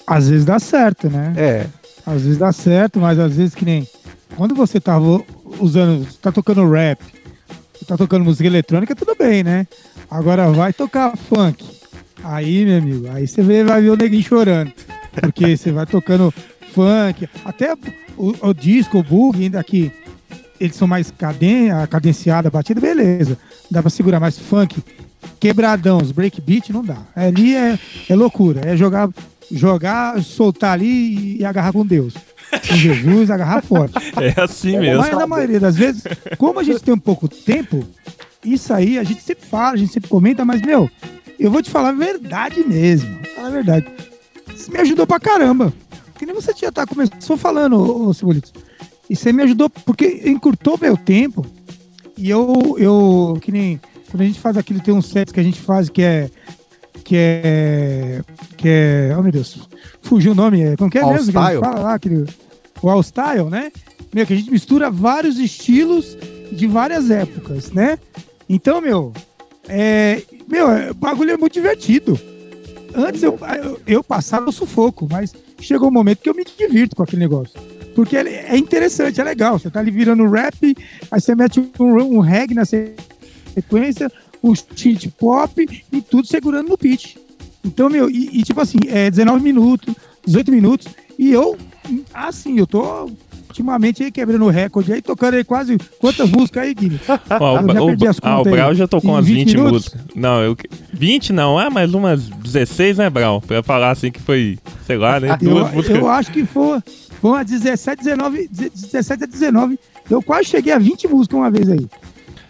S3: Às vezes dá certo, né?
S2: É.
S3: Às vezes dá certo, mas às vezes que nem. Quando você tava usando. tá tocando rap, tá tocando música eletrônica, tudo bem, né? Agora vai tocar funk. Aí, meu amigo, aí você vê- vai ver o neguinho chorando. Porque você vai tocando funk, até o, o disco, o bug, ainda que eles são mais caden a cadenciada, a batida, beleza. Dá pra segurar, mas funk, quebradão, os breakbeat, não dá. Ali é, é loucura, é jogar, jogar, soltar ali e agarrar com Deus. Com Jesus, agarrar forte.
S4: é assim mesmo.
S3: Mas na maioria das vezes, como a gente tem um pouco tempo, isso aí a gente sempre fala, a gente sempre comenta, mas, meu, eu vou te falar a verdade mesmo. Falar a verdade. Isso me ajudou pra caramba. Que nem você já tá começou falando, ô, ô Cebolitos. Isso aí me ajudou porque encurtou meu tempo. E eu, eu, que nem quando a gente faz aquilo, tem uns sets que a gente faz que é. Que é. Que é. Oh meu Deus. Fugiu o nome. É, como que é
S2: All
S3: mesmo? Que a gente
S2: Style?
S3: fala lá, aquele, o All Style, né? Meu, que a gente mistura vários estilos de várias épocas, né? Então, meu, é, meu, o bagulho é muito divertido. Antes eu, eu, eu passava o sufoco, mas chegou um momento que eu me divirto com aquele negócio. Porque é interessante, é legal. Você tá ali virando rap, aí você mete um, um reggae na sequência, um cheat pop e tudo segurando no pitch. Então, meu, e, e, tipo assim, é 19 minutos, 18 minutos, e eu, assim, eu tô ultimamente aí quebrando o recorde aí, tocando aí quase quantas músicas aí, Guilherme? *laughs*
S4: Ó, o, já perdi as ah, o Brau já tocou umas 20, 20 músicas. Não, eu 20 não, é mais umas 16, né, Brau? Pra falar assim que foi, sei lá, né?
S3: Duas eu, músicas. eu acho que foi, foi umas 17, 19, 17 a 19. Eu quase cheguei a 20 músicas uma vez aí.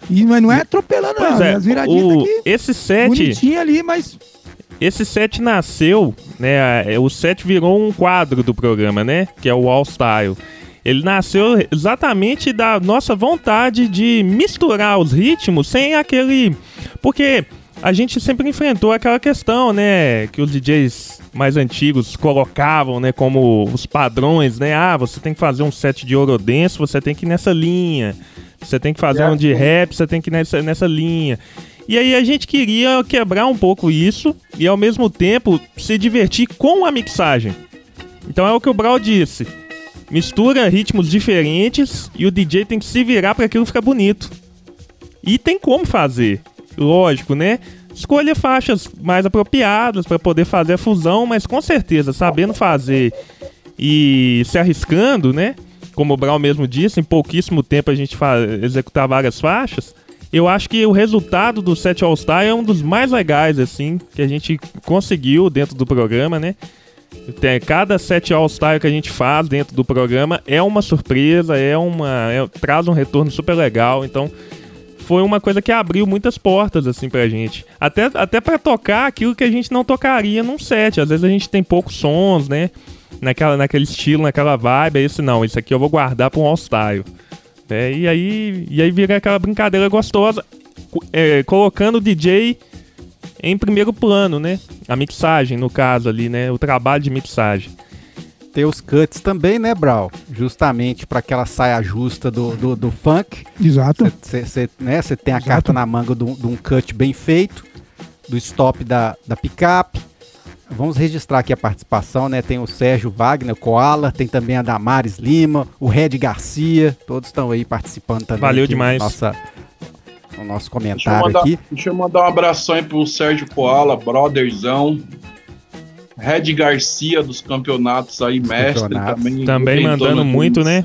S3: E, mas não é atropelando, pois não. É, as viradinhas o,
S4: aqui, esse set.
S3: Bonitinho ali, mas.
S4: Esse set nasceu, né? O set virou um quadro do programa, né? Que é o All Style. Ele nasceu exatamente da nossa vontade de misturar os ritmos sem aquele. Porque a gente sempre enfrentou aquela questão, né? Que os DJs mais antigos colocavam, né? Como os padrões, né? Ah, você tem que fazer um set de Orodense, você tem que ir nessa linha. Você tem que fazer um de rap, você tem que ir nessa, nessa linha. E aí a gente queria quebrar um pouco isso e ao mesmo tempo se divertir com a mixagem. Então é o que o Brau disse mistura ritmos diferentes e o DJ tem que se virar para aquilo ficar bonito. E tem como fazer, lógico, né? Escolha faixas mais apropriadas para poder fazer a fusão, mas com certeza, sabendo fazer e se arriscando, né? Como o Brown mesmo disse, em pouquíssimo tempo a gente executar várias faixas. Eu acho que o resultado do set All Star é um dos mais legais, assim, que a gente conseguiu dentro do programa, né? Tem, cada set All-Star que a gente faz dentro do programa é uma surpresa, é uma. É, traz um retorno super legal. Então, foi uma coisa que abriu muitas portas, assim, pra gente. Até, até para tocar aquilo que a gente não tocaria num set. Às vezes a gente tem poucos sons, né? Naquela, naquele estilo, naquela vibe. É esse não, isso aqui eu vou guardar pra um All-Style. É, e, aí, e aí vira aquela brincadeira gostosa, é, colocando o DJ em primeiro plano, né? A mixagem, no caso ali, né? O trabalho de mixagem.
S2: Tem os cuts também, né, Brau? Justamente para aquela saia justa do, do, do funk.
S3: Exato.
S2: Você né, tem a Exato. carta na manga de um cut bem feito, do stop da, da picape. Vamos registrar aqui a participação, né? Tem o Sérgio Wagner, Koala, tem também a Damares Lima, o Red Garcia, todos estão aí participando também.
S4: Valeu demais.
S2: Nossa no nosso comentário
S5: deixa
S2: aqui.
S5: Deixa eu mandar um abração aí pro Sérgio Koala, brotherzão. Red Garcia dos campeonatos aí, mestre campeonatos. também.
S4: Também mandando muito, né?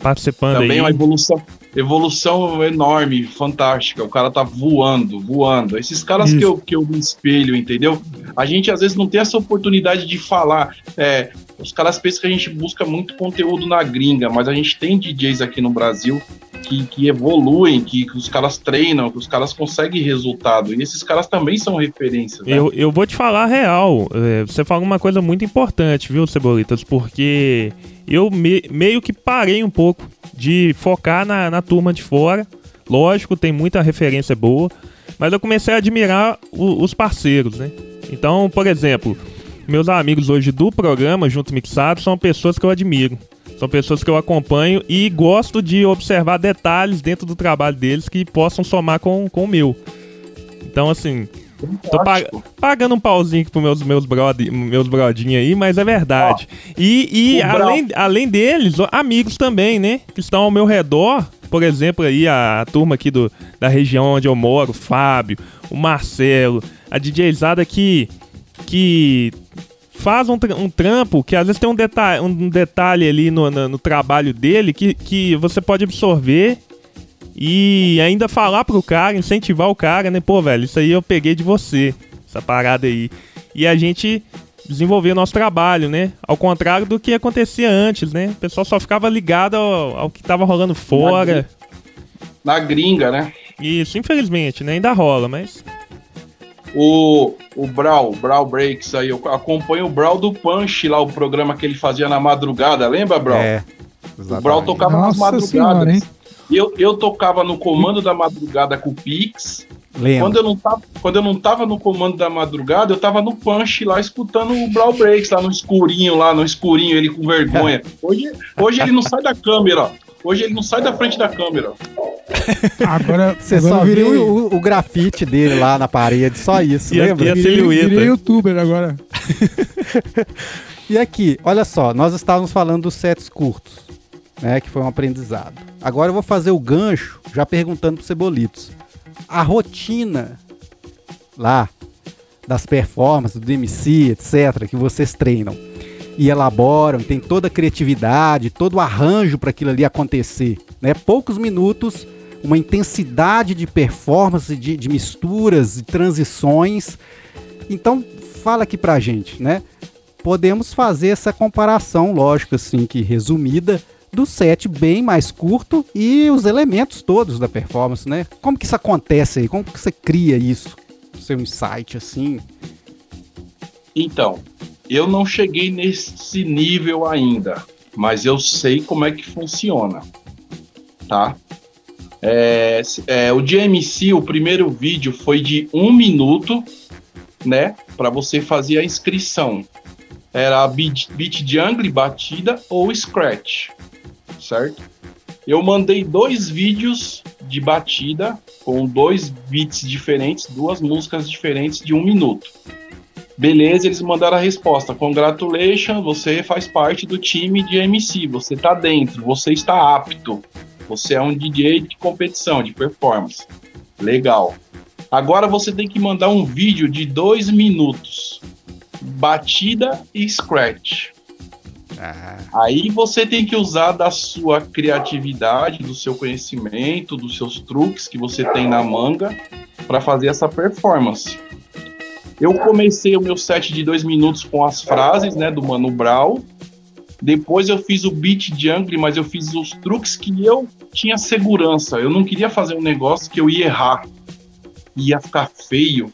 S4: Participando
S5: também
S4: aí.
S5: Também uma evolução, evolução enorme, fantástica. O cara tá voando, voando. Esses caras que eu, que eu me espelho, entendeu? A gente às vezes não tem essa oportunidade de falar. É, os caras pensam que a gente busca muito conteúdo na gringa, mas a gente tem DJs aqui no Brasil que, que evoluem, que, que, os caras treinam, que os caras conseguem resultado. E esses caras também são referências. Né?
S4: Eu, eu vou te falar a real. É, você fala uma coisa muito importante, viu, Cebolitas? Porque eu me, meio que parei um pouco de focar na, na turma de fora. Lógico, tem muita referência boa. Mas eu comecei a admirar o, os parceiros, né? Então, por exemplo, meus amigos hoje do programa Junto Mixado são pessoas que eu admiro. São pessoas que eu acompanho e gosto de observar detalhes dentro do trabalho deles que possam somar com, com o meu. Então, assim, tô pag pagando um pauzinho pros meus, meus, meus brodinhos aí, mas é verdade. e e além, além deles, amigos também, né? Que estão ao meu redor. Por exemplo, aí a, a turma aqui do, da região onde eu moro, o Fábio, o Marcelo, a DJzada que, que faz um, um, trampo que às vezes tem um, detalhe, um detalhe ali no, no, no, trabalho dele que, que você pode absorver e ainda falar pro cara, incentivar o cara, né? Pô, velho, isso aí eu peguei de você, essa parada aí. E a gente desenvolver nosso trabalho, né? Ao contrário do que acontecia antes, né? O pessoal só ficava ligado ao, ao que tava rolando fora.
S5: Na gringa, né?
S4: Isso, infelizmente, né? Ainda rola, mas
S5: o, o Brawl, Brawl Breaks aí, eu acompanho o Brawl do Punch lá, o programa que ele fazia na madrugada, lembra, Brawl? É. Exatamente. O Brawl tocava Nossa nas madrugadas. Senhora, eu, eu tocava no comando da madrugada com o Pix. Quando eu, não tava, quando eu não tava no comando da madrugada, eu tava no punch lá escutando o Brawl Breaks, lá no escurinho, lá no escurinho, ele com vergonha. *laughs* Hoje, hoje ele não sai da câmera. Hoje ele não sai da frente da câmera. *laughs*
S2: Agora você só virei... viu o, o, grafite dele lá na parede, só isso, e lembra?
S3: A, e a virei, virei youtuber agora. *laughs*
S2: e aqui, olha só, nós estávamos falando dos sets curtos, né? Que foi um aprendizado. Agora eu vou fazer o gancho, já perguntando pro Cebolitos. A rotina lá das performances, do MC, etc., que vocês treinam e elaboram, tem toda a criatividade, todo o arranjo para aquilo ali acontecer. Né? Poucos minutos, uma intensidade de performance, de, de misturas e transições. Então, fala aqui pra gente, né? Podemos fazer essa comparação, lógico, assim, que resumida, do set bem mais curto e os elementos todos da performance, né? Como que isso acontece aí? Como que você cria isso? Seu insight, assim?
S5: Então, eu não cheguei nesse nível ainda, mas eu sei como é que funciona, tá? É, é, o DMC, o primeiro vídeo foi de um minuto, né? Para você fazer a inscrição. Era beat, beat jungle, batida ou scratch, certo? Eu mandei dois vídeos de batida com dois beats diferentes, duas músicas diferentes de um minuto. Beleza, eles mandaram a resposta. Congratulations, você faz parte do time de MC, você está dentro, você está apto. Você é um DJ de competição, de performance. Legal. Agora você tem que mandar um vídeo de dois minutos. Batida e scratch. Ah. Aí você tem que usar da sua criatividade, do seu conhecimento, dos seus truques que você tem na manga para fazer essa performance. Eu comecei o meu set de dois minutos com as frases, né, do Mano Brown. Depois eu fiz o beat jungle, mas eu fiz os truques que eu tinha segurança. Eu não queria fazer um negócio que eu ia errar, ia ficar feio,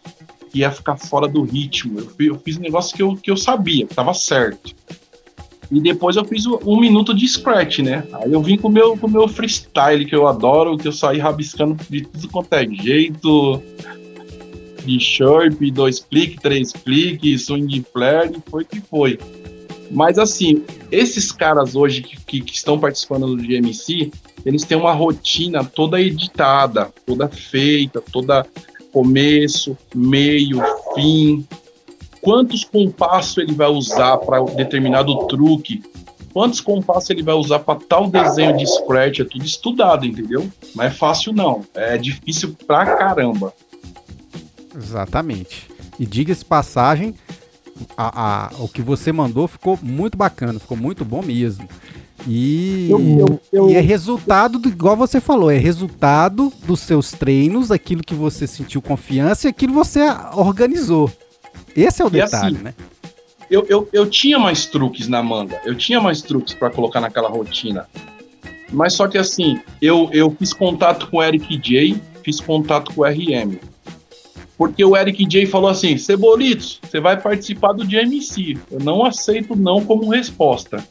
S5: ia ficar fora do ritmo. Eu, eu fiz um negócio que eu, que eu sabia, que tava certo. E depois eu fiz um minuto de scratch, né? Aí eu vim com meu, o com meu freestyle, que eu adoro, que eu saí rabiscando de tudo quanto é jeito de Sharp, dois cliques, três cliques, swing flare, foi que foi. Mas assim, esses caras hoje que, que, que, estão participando do GMC, eles têm uma rotina toda editada, toda feita, toda começo, meio, fim. Quantos compassos ele vai usar para determinado truque? Quantos compassos ele vai usar para tal desenho de scratch? É tudo estudado, entendeu? Não é fácil não, é difícil pra caramba.
S2: Exatamente. E diga-se passagem, a, a, o que você mandou ficou muito bacana, ficou muito bom mesmo. E, eu, eu, eu, e é resultado, do, igual você falou, é resultado dos seus treinos, aquilo que você sentiu confiança e aquilo que você organizou. Esse é o detalhe, assim, né?
S5: Eu, eu, eu tinha mais truques na manga, eu tinha mais truques para colocar naquela rotina. Mas só que assim, eu, eu fiz contato com o Eric J, fiz contato com o RM porque o Eric J falou assim: Cebolitos, você vai participar do GMC. Eu não aceito não como resposta.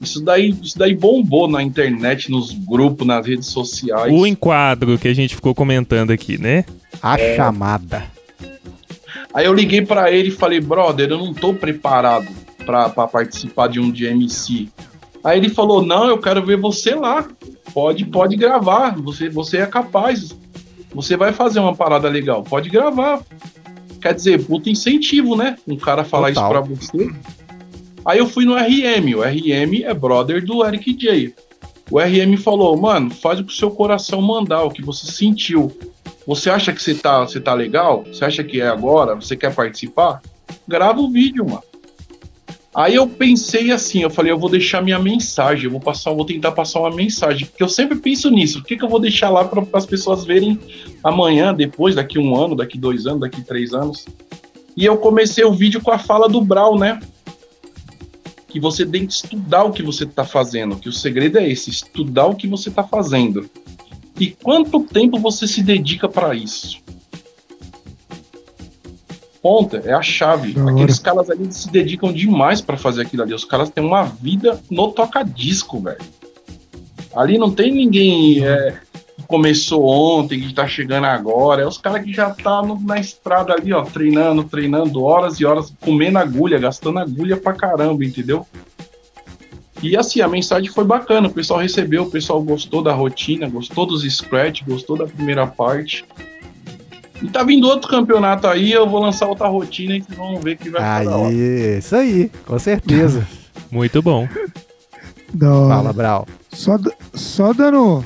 S5: Isso daí, isso daí bombou na internet, nos grupos, nas redes sociais.
S4: O enquadro que a gente ficou comentando aqui, né?
S2: A é... chamada.
S5: Aí eu liguei para ele e falei, brother, eu não tô preparado para participar de um GMC. Aí ele falou, não, eu quero ver você lá. Pode, pode gravar. Você, você é capaz. Você vai fazer uma parada legal, pode gravar. Quer dizer, puta incentivo, né? Um cara falar Total. isso pra você. Aí eu fui no RM. O RM é brother do Eric J. O RM falou, mano, faz o que o seu coração mandar, o que você sentiu. Você acha que você tá, você tá legal? Você acha que é agora? Você quer participar? Grava o vídeo, mano. Aí eu pensei assim, eu falei, eu vou deixar minha mensagem, eu vou passar, eu vou tentar passar uma mensagem, porque eu sempre penso nisso. O que, que eu vou deixar lá para as pessoas verem amanhã, depois, daqui um ano, daqui dois anos, daqui três anos? E eu comecei o vídeo com a fala do Brau, né? Que você tem que estudar o que você está fazendo, que o segredo é esse, estudar o que você está fazendo. E quanto tempo você se dedica para isso? ponta, é a chave. Aqueles caras ali se dedicam demais para fazer aquilo ali. Os caras têm uma vida no toca-disco, velho. Ali não tem ninguém é, que começou ontem, que tá chegando agora. É os caras que já tá no, na estrada ali, ó, treinando, treinando horas e horas, comendo agulha, gastando agulha pra caramba, entendeu? E assim, a mensagem foi bacana, o pessoal recebeu, o pessoal gostou da rotina, gostou dos scratch, gostou da primeira parte. E tá vindo outro campeonato aí, eu vou lançar outra rotina e vocês vão ver que vai ficar da hora.
S2: Aí, isso aí, com certeza. *laughs*
S4: Muito bom.
S3: Hora.
S2: Fala, Brau.
S3: Só, só dando.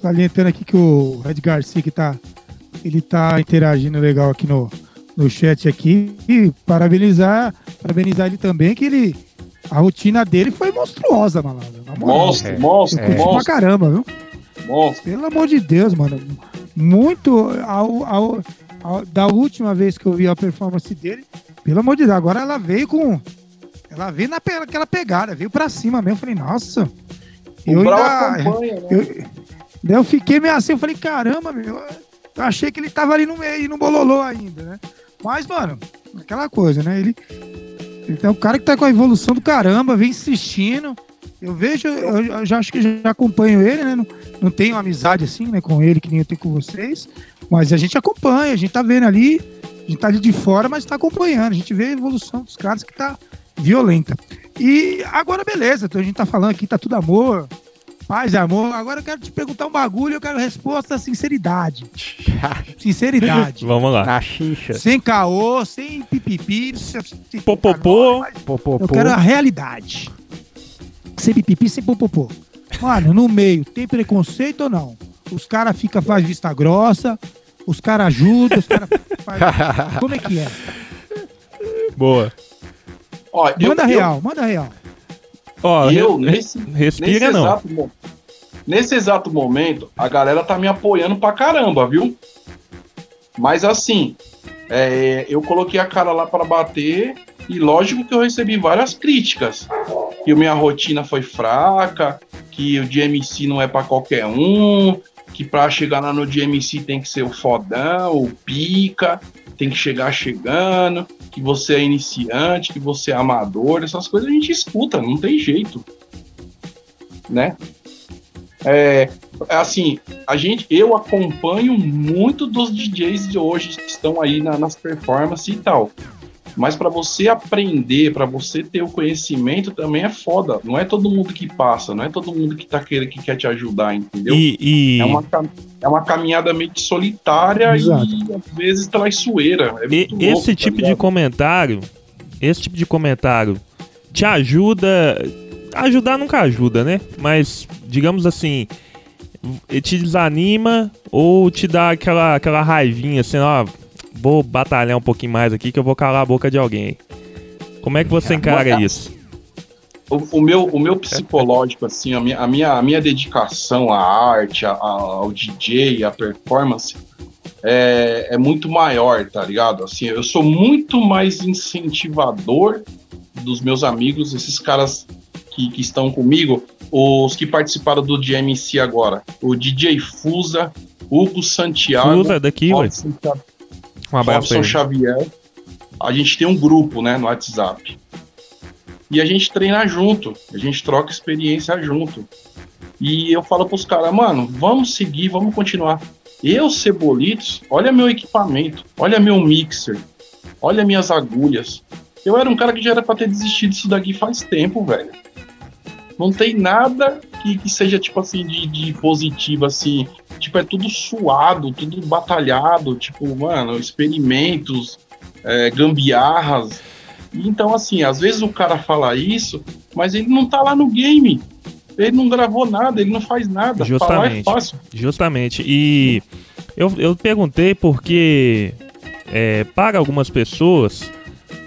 S3: Salientando aqui que o Red Garcia que tá. Ele tá interagindo legal aqui no, no chat aqui. E parabenizar, parabenizar ele também, que ele. A rotina dele foi monstruosa, malandro.
S5: Monstro,
S2: É.
S5: monstro,
S3: curti pra
S5: monstro,
S3: caramba, viu?
S5: monstro.
S3: Pelo amor de Deus, mano. Muito. Ao, ao- ao- da última vez que eu vi a performance dele, pelo amor de Deus, agora ela veio com. Ela veio naquela pegada, veio pra cima mesmo. Eu falei, nossa.
S5: O
S3: Eu ainda.
S5: acompanha, né?
S3: Eu, daí eu fiquei meio assim, eu falei, caramba, meu. Eu achei que ele tava ali no meio, no bololô ainda, né? Mas, mano, aquela coisa, né? Ele, é um cara que tá com a evolução do caramba, vem insistindo. Eu vejo, eu, eu já acho que já acompanho ele, né? Não, não tenho amizade assim, né, com ele, que nem eu tenho com vocês. Mas a gente acompanha, a gente tá vendo ali, a gente tá ali de fora, mas tá acompanhando. A gente vê a evolução dos caras que tá violenta. E agora, beleza, então a gente tá falando aqui, tá tudo amor, paz e amor. Agora eu quero te perguntar um bagulho, eu quero resposta sinceridade. *laughs* Sinceridade.
S4: Vamos lá.
S2: Na
S3: sem caô, sem pipipi, sem,
S4: Popopô.
S2: Popopô.
S3: Eu quero a realidade. Sem pipipi, sem popopô. Mano, no meio, tem preconceito ou não? Os caras ficam, faz vista grossa, os caras ajudam, os caras *laughs* faz... Como é que é?
S4: Boa.
S5: Ó, eu-
S3: Manda
S5: eu-
S3: real, manda real.
S4: Ó,
S5: Eu,
S4: re-
S5: nesse,
S4: respira
S5: nesse
S4: não.
S5: Exato, nesse exato momento, a galera tá me apoiando pra caramba, viu? Mas assim, é, eu coloquei a cara lá para bater e lógico que eu recebi várias críticas. Que minha rotina foi fraca, que o DMC não é pra qualquer um, que pra chegar lá no DMC tem que ser o fodão, o pica, tem que chegar chegando, que você é iniciante, que você é amador, essas coisas a gente escuta, não tem jeito. Né? É, assim, a gente, eu acompanho muito dos DJs de hoje que estão aí na- nas performances e tal. Mas para você aprender, para você ter o conhecimento também é foda. Não é todo mundo que passa, não é todo mundo que tá querendo que quer te ajudar, entendeu?
S4: E, e-
S5: É uma, é uma caminhada meio que solitária
S3: Exato.
S5: e às vezes traiçoeira. É
S4: e-
S5: louco,
S4: esse
S5: tá
S4: tipo de
S5: ligado?
S4: comentário, esse tipo de comentário te ajuda. Ajudar nunca ajuda, né? Mas, digamos assim, te desanima ou te dá aquela, aquela raivinha assim, ó. Vou batalhar um pouquinho mais aqui que eu vou calar a boca de alguém. Como é que você encara isso?
S5: O, o meu, o meu psicológico, assim, a minha, a minha, a minha dedicação à arte, a- a- ao DJ, à performance, é, é muito maior, tá ligado? Assim, eu sou muito mais incentivador dos meus amigos, esses caras que, que estão comigo, os que participaram do DMC agora. O DJ Fusa, Hugo Santiago,
S4: Fusa daqui, ué.
S5: Robson Xavier,
S4: Um abraço
S5: Robson. Xavier. A gente tem um grupo, né, no WhatsApp. E a gente treina junto, a gente troca experiência junto. E eu falo pros caras, mano, vamos seguir, vamos continuar. Eu, Cebolitos, olha meu equipamento, olha meu mixer, olha minhas agulhas. Eu era um cara que já era pra ter desistido disso daqui faz tempo, velho. Não tem nada que, que seja, tipo assim, de, de positivo, assim. Tipo, é tudo suado, tudo batalhado. Tipo, mano, experimentos, é, gambiarras. Então, assim, às vezes o cara fala isso, mas ele não tá lá no game. Ele não gravou nada, ele não faz nada. Falar é
S4: Justamente.
S5: fácil.
S4: Justamente. E eu, eu perguntei porque, é, para algumas pessoas,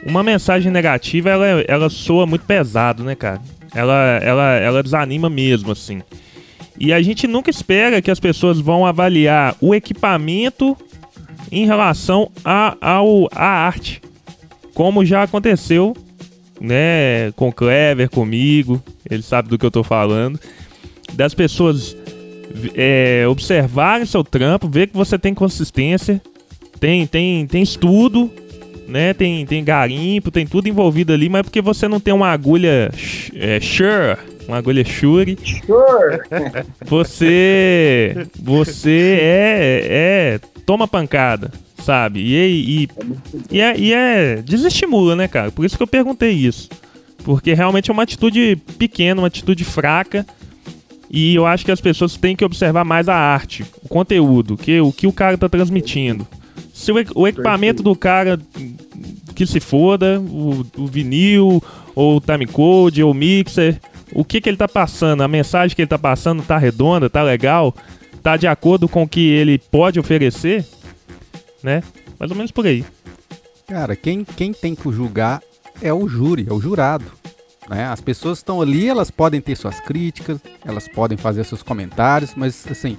S4: uma mensagem negativa ela, ela soa muito pesado, né, cara? Ela, ela, ela desanima mesmo, assim. E a gente nunca espera que as pessoas vão avaliar o equipamento em relação a, ao, à arte. Como já aconteceu, né, com o Clever, comigo, ele sabe do que eu tô falando. Das pessoas é, observarem seu trampo, ver que você tem consistência, tem, tem, tem estudo, né? Tem, tem garimpo, tem tudo envolvido ali, mas porque você não tem uma agulha é, Shure, uma agulha Shure,
S5: Sure.
S4: você você é, é toma pancada, sabe? E, e, e, é, e é desestimula, né, cara? Por isso que eu perguntei isso. Porque realmente é uma atitude pequena, uma atitude fraca. E eu acho que as pessoas têm que observar mais a arte, o conteúdo, que, o que o cara tá transmitindo. Se o, o equipamento do cara que se foda, o, o vinil, ou o timecode, ou o mixer, o que que ele tá passando, a mensagem que ele tá passando tá redonda, tá legal, tá de acordo com o que ele pode oferecer, né? Mais ou menos por aí.
S2: Cara, quem, quem tem que julgar é o júri, é o jurado. Né? As pessoas estão ali, elas podem ter suas críticas, elas podem fazer seus comentários, mas assim,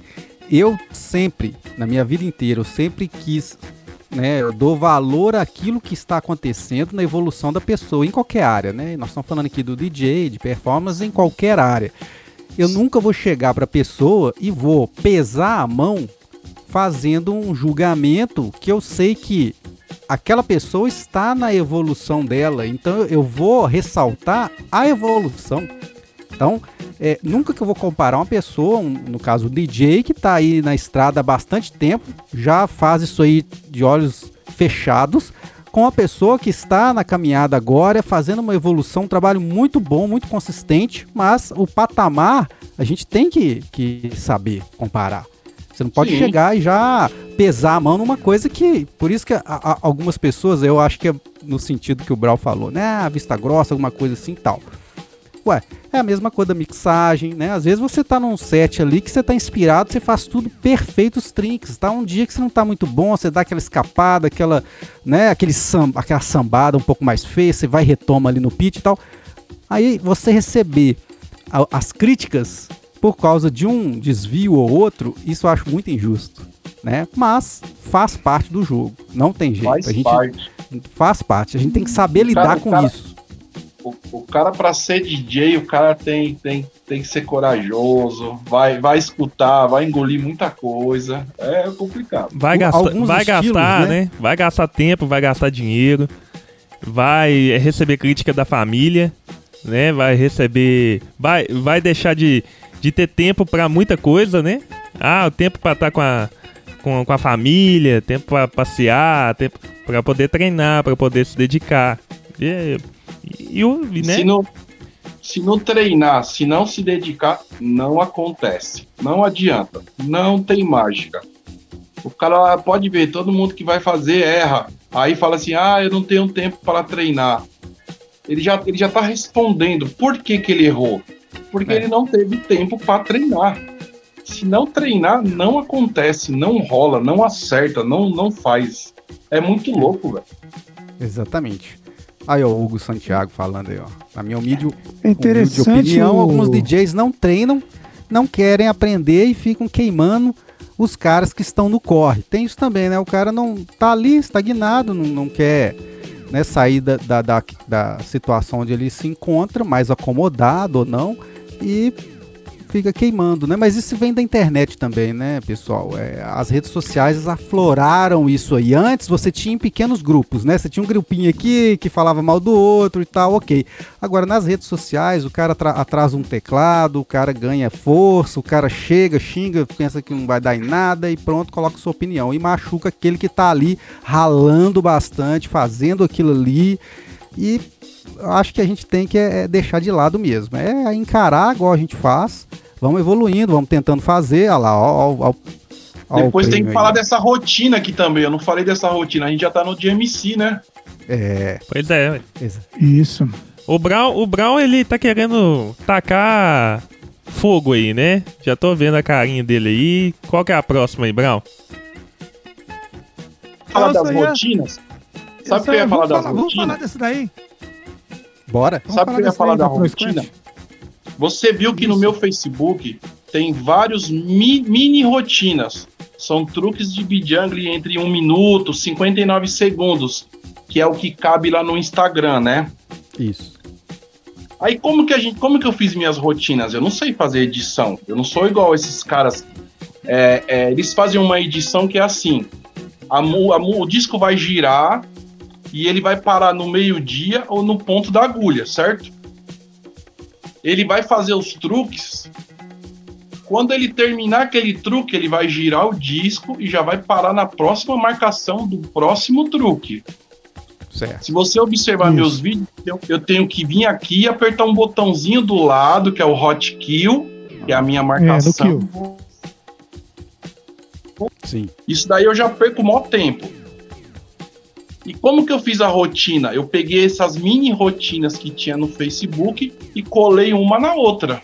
S2: eu sempre, na minha vida inteira, eu sempre quis, né, eu dou valor àquilo que está acontecendo na evolução da pessoa, em qualquer área, né? Nós estamos falando aqui do DJ, de performance, em qualquer área. Eu nunca vou chegar para a pessoa e vou pesar a mão fazendo um julgamento que eu sei que aquela pessoa está na evolução dela. Então eu vou ressaltar a evolução. Então, é, nunca que eu vou comparar uma pessoa, um, no caso o DJ, que está aí na estrada há bastante tempo, já faz isso aí de olhos fechados, com a pessoa que está na caminhada agora, fazendo uma evolução, um trabalho muito bom, muito consistente, mas o patamar a gente tem que, que saber comparar. Você não pode Sim. chegar e já pesar a mão numa coisa que. Por isso que a, a, algumas pessoas, eu acho que é no sentido que o Brau falou, né? A vista grossa, alguma coisa assim tal. Ué, é a mesma coisa da mixagem, né? Às vezes você tá num set ali que você tá inspirado, você faz tudo perfeito os trinks, tá? Um dia que você não tá muito bom, você dá aquela escapada, aquela, né, aquele samba, aquela sambada um pouco mais feia, você vai e retoma ali no pitch e tal. Aí você receber a, as críticas por causa de um desvio ou outro, isso eu acho muito injusto, né? Mas faz parte do jogo, não tem jeito. Faz a gente parte. faz parte, a gente tem que saber lidar cara, com cara, isso.
S5: O, o cara para ser DJ, o cara tem, tem, tem que ser corajoso, vai, vai escutar, vai engolir muita coisa, é complicado.
S4: Vai, gasta, vai estilos, gastar, né? né? Vai gastar tempo, vai gastar dinheiro, vai receber crítica da família, né? Vai receber, vai, vai deixar de de ter tempo para muita coisa, né? Ah, o tempo para estar tá com a, com, com a família, tempo para passear, tempo para poder treinar, para poder se dedicar. E, e, e né?
S5: Se não, se não treinar, se não se dedicar, não acontece. Não adianta. Não tem mágica. O cara pode ver, todo mundo que vai fazer erra. Aí fala assim: ah, eu não tenho tempo para treinar. Ele já, ele já tá respondendo por que, que ele errou porque é. ele não teve tempo para treinar. Se não treinar, não acontece, não rola, não acerta, não, não faz. É muito louco, velho.
S2: Exatamente. Aí, ó, o Hugo Santiago falando aí, ó. Na minha humilde, humilde opinião, o... alguns DJs não treinam, não querem aprender e ficam queimando os caras que estão no corre. Tem isso também, né? O cara não tá ali estagnado, não, não quer né, sair da, da, da, da situação onde ele se encontra, mais acomodado ou não e fica queimando, né? Mas isso vem da internet também, né, pessoal? É, as redes sociais afloraram isso aí. Antes você tinha em pequenos grupos, né? Você tinha um grupinho aqui que falava mal do outro e tal, ok. Agora nas redes sociais o cara atrasa um teclado, o cara ganha força, o cara chega, xinga, pensa que não vai dar em nada e pronto, coloca sua opinião e machuca aquele que tá ali ralando bastante, fazendo aquilo ali e acho que a gente tem que é, é, deixar de lado mesmo. É encarar igual a gente faz, vamos evoluindo, vamos tentando fazer, olha lá, ó, ó,
S5: ó Depois tem que falar dessa rotina aqui também. Eu não falei dessa rotina, a gente já tá no DMC, né?
S4: É. Pois é.
S3: Isso.
S4: O Brown, o Brown, ele tá querendo tacar fogo aí, né? Já tô vendo a carinha dele aí. Qual que é a próxima aí, Brown?
S5: Fala das rotinas. Sabe o que eu ia falar das rotinas? Vamos falar
S3: desse daí.
S2: Bora.
S5: Vamos Sabe o que eu ia falar da rotina? Você viu que Isso. no meu Facebook tem vários mi mini rotinas. São truques de bijangle entre 1 minuto, 59 segundos, que é o que cabe lá no Instagram, né?
S2: Isso.
S5: Aí como que a gente, como que eu fiz minhas rotinas? Eu não sei fazer edição. Eu não sou igual esses caras. É, é, eles fazem uma edição que é assim: a, a, o disco vai girar e ele vai parar no meio-dia ou no ponto da agulha, certo? Ele vai fazer os truques. Quando ele terminar aquele truque, ele vai girar o disco e já vai parar na próxima marcação do próximo truque. Certo. Se você observar Isso. meus vídeos, eu, eu, tenho que vir aqui e apertar um botãozinho do lado, que é o Hot Kill, que é a minha marcação. É,
S2: Sim.
S5: Isso daí eu já perco o maior tempo. E como que eu fiz a rotina? Eu peguei essas mini rotinas que tinha no Facebook e colei uma na outra.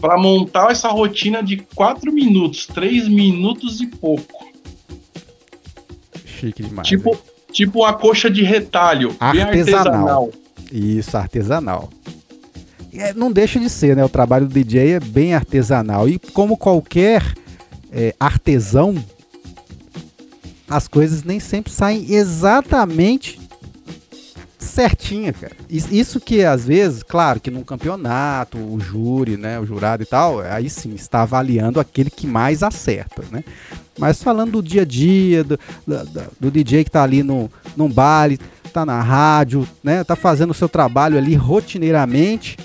S5: Para montar essa rotina de 4 minutos, 3 minutos e pouco.
S2: Chique demais.
S5: Tipo,
S2: hein?
S5: tipo uma coxa de retalho,
S2: Artesanal.
S5: artesanal.
S2: Isso, artesanal. É, não deixa de ser, né? O trabalho do DJ é bem artesanal. E como qualquer é, artesão, as coisas nem sempre saem exatamente certinha, cara. Is- Isso que às vezes, claro, que num campeonato, o júri, né, o jurado e tal, aí sim está avaliando aquele que mais acerta, né? Mas falando do dia a dia, do, da- do DJ que tá ali no, num baile, tá na rádio, né, tá fazendo o seu trabalho ali rotineiramente.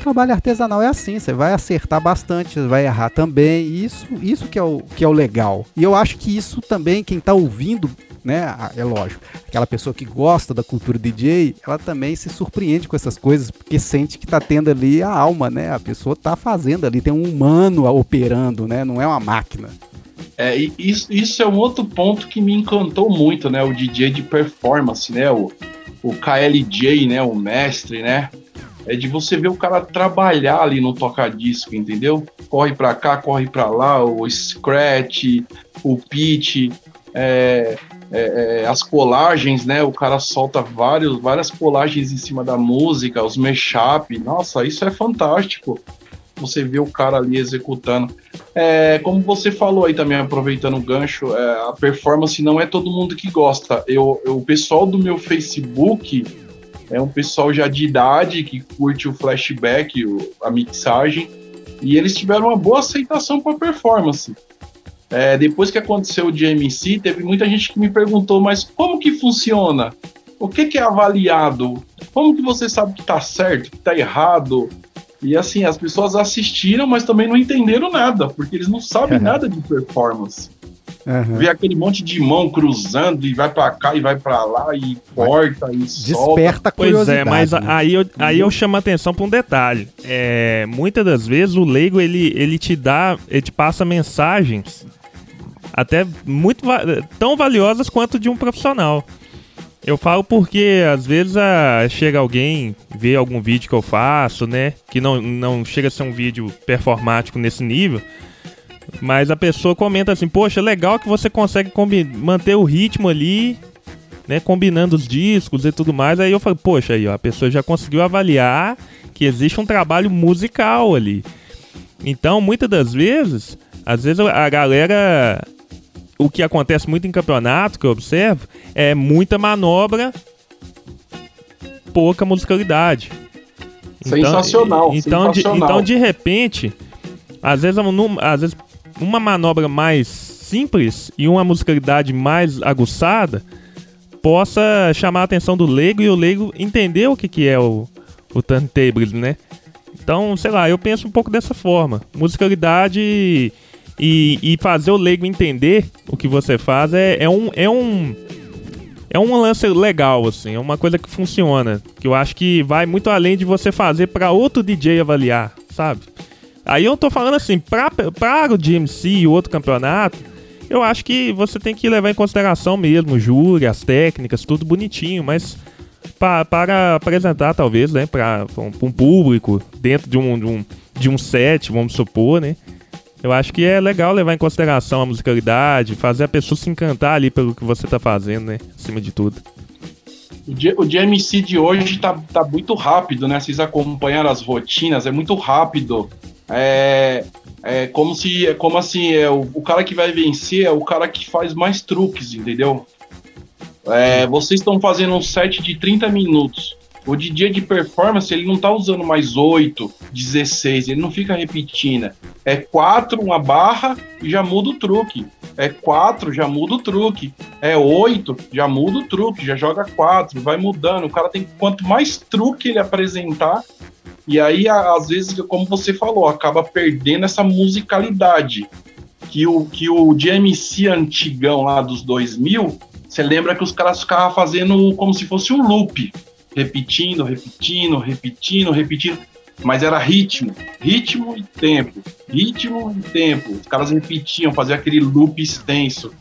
S2: Trabalho artesanal é assim, você vai acertar bastante, você vai errar também. Isso, isso que é o que é o legal. E eu acho que isso também quem tá ouvindo, né, é lógico, aquela pessoa que gosta da cultura DJ, ela também se surpreende com essas coisas, porque sente que tá tendo ali a alma, né? A pessoa tá fazendo ali, tem um humano operando, né? Não é uma máquina.
S5: É, isso, isso é um outro ponto que me encantou muito, né? O DJ de performance, né? O, o KLJ, né? O mestre, né? É de você ver o cara trabalhar ali no toca-disco, entendeu? Corre pra cá, corre pra lá, o scratch, o pitch, é, é, é, as colagens, né? O cara solta vários, várias colagens em cima da música, os mashup. Nossa, isso é fantástico. Você vê o cara ali executando. É, como você falou aí também, aproveitando o gancho, é, a performance não é todo mundo que gosta. Eu, eu- o pessoal do meu Facebook é um pessoal já de idade que curte o flashback, o- a mixagem, e eles tiveram uma boa aceitação para performance. É, depois que aconteceu o DMC, teve muita gente que me perguntou, mas como que funciona? O que, que é avaliado? Como que você sabe que tá certo, que tá errado? E assim, as pessoas assistiram, mas também não entenderam nada, porque eles não sabem *laughs* nada de performance.
S2: Aham.
S5: Vê aquele monte de mão cruzando e vai pra cá e vai pra lá e corta e solta.
S2: Desperta a
S4: Pois é, mas
S2: né?
S4: aí eu, aí eu chamo a atenção pra um detalhe. É, muitas das vezes o leigo ele, ele te dá, ele te passa mensagens até muito tão valiosas quanto de um profissional. Eu falo porque às vezes ah, chega alguém, vê algum vídeo que eu faço, né? Que não, não chega a ser um vídeo performático nesse nível. Mas a pessoa comenta assim, poxa, legal que você consegue manter o ritmo ali, né? Combinando os discos e tudo mais. Aí eu falo, poxa, aí ó, a pessoa já conseguiu avaliar que existe um trabalho musical ali. Então, muitas das vezes, às vezes a galera. O que acontece muito em campeonato, que eu observo, é muita manobra, pouca musicalidade.
S5: Sensacional,
S4: Então, de,
S5: sensacional.
S4: então de repente, às vezes, às vezes uma manobra mais simples e uma musicalidade mais aguçada possa chamar a atenção do leigo e o leigo entender o que, que é o, o turntable, né? Então, sei lá, eu penso um pouco dessa forma. Musicalidade e, e fazer o leigo entender o que você faz é, é um. É um é um lance legal, assim, é uma coisa que funciona. Que eu acho que vai muito além de você fazer pra outro DJ avaliar, sabe? Aí eu tô falando assim, pra, pra o GMC e outro campeonato, eu acho que você tem que levar em consideração mesmo o júri, as técnicas, tudo bonitinho, mas pa- para apresentar, talvez, né, para um, um público, dentro de um, de, um, de um set, vamos supor, né? Eu acho que é legal levar em consideração a musicalidade, fazer a pessoa se encantar ali pelo que você tá fazendo, né? Acima de tudo.
S5: O, o GMC de hoje tá, tá muito rápido, né? Vocês acompanharam as rotinas, é muito rápido. É, é como se, é como assim, é o, o cara que vai vencer é o cara que faz mais truques, entendeu? É, vocês estão fazendo um set de 30 minutos. O DJ de performance, ele não tá usando mais 8, 16, ele não fica repetindo. É 4, uma barra e já muda o truque. É 4, já muda o truque. É 8, já muda o truque, já joga 4, vai mudando. O cara tem quanto mais truque ele apresentar, e aí às vezes, como você falou, acaba perdendo essa musicalidade. Que o, que o DMC antigão lá dos 2000, você lembra que os caras ficavam fazendo como se fosse um loop, repetindo, repetindo, repetindo, repetindo, mas era ritmo, ritmo e tempo, ritmo e tempo. Os caras repetiam, faziam aquele loop extenso.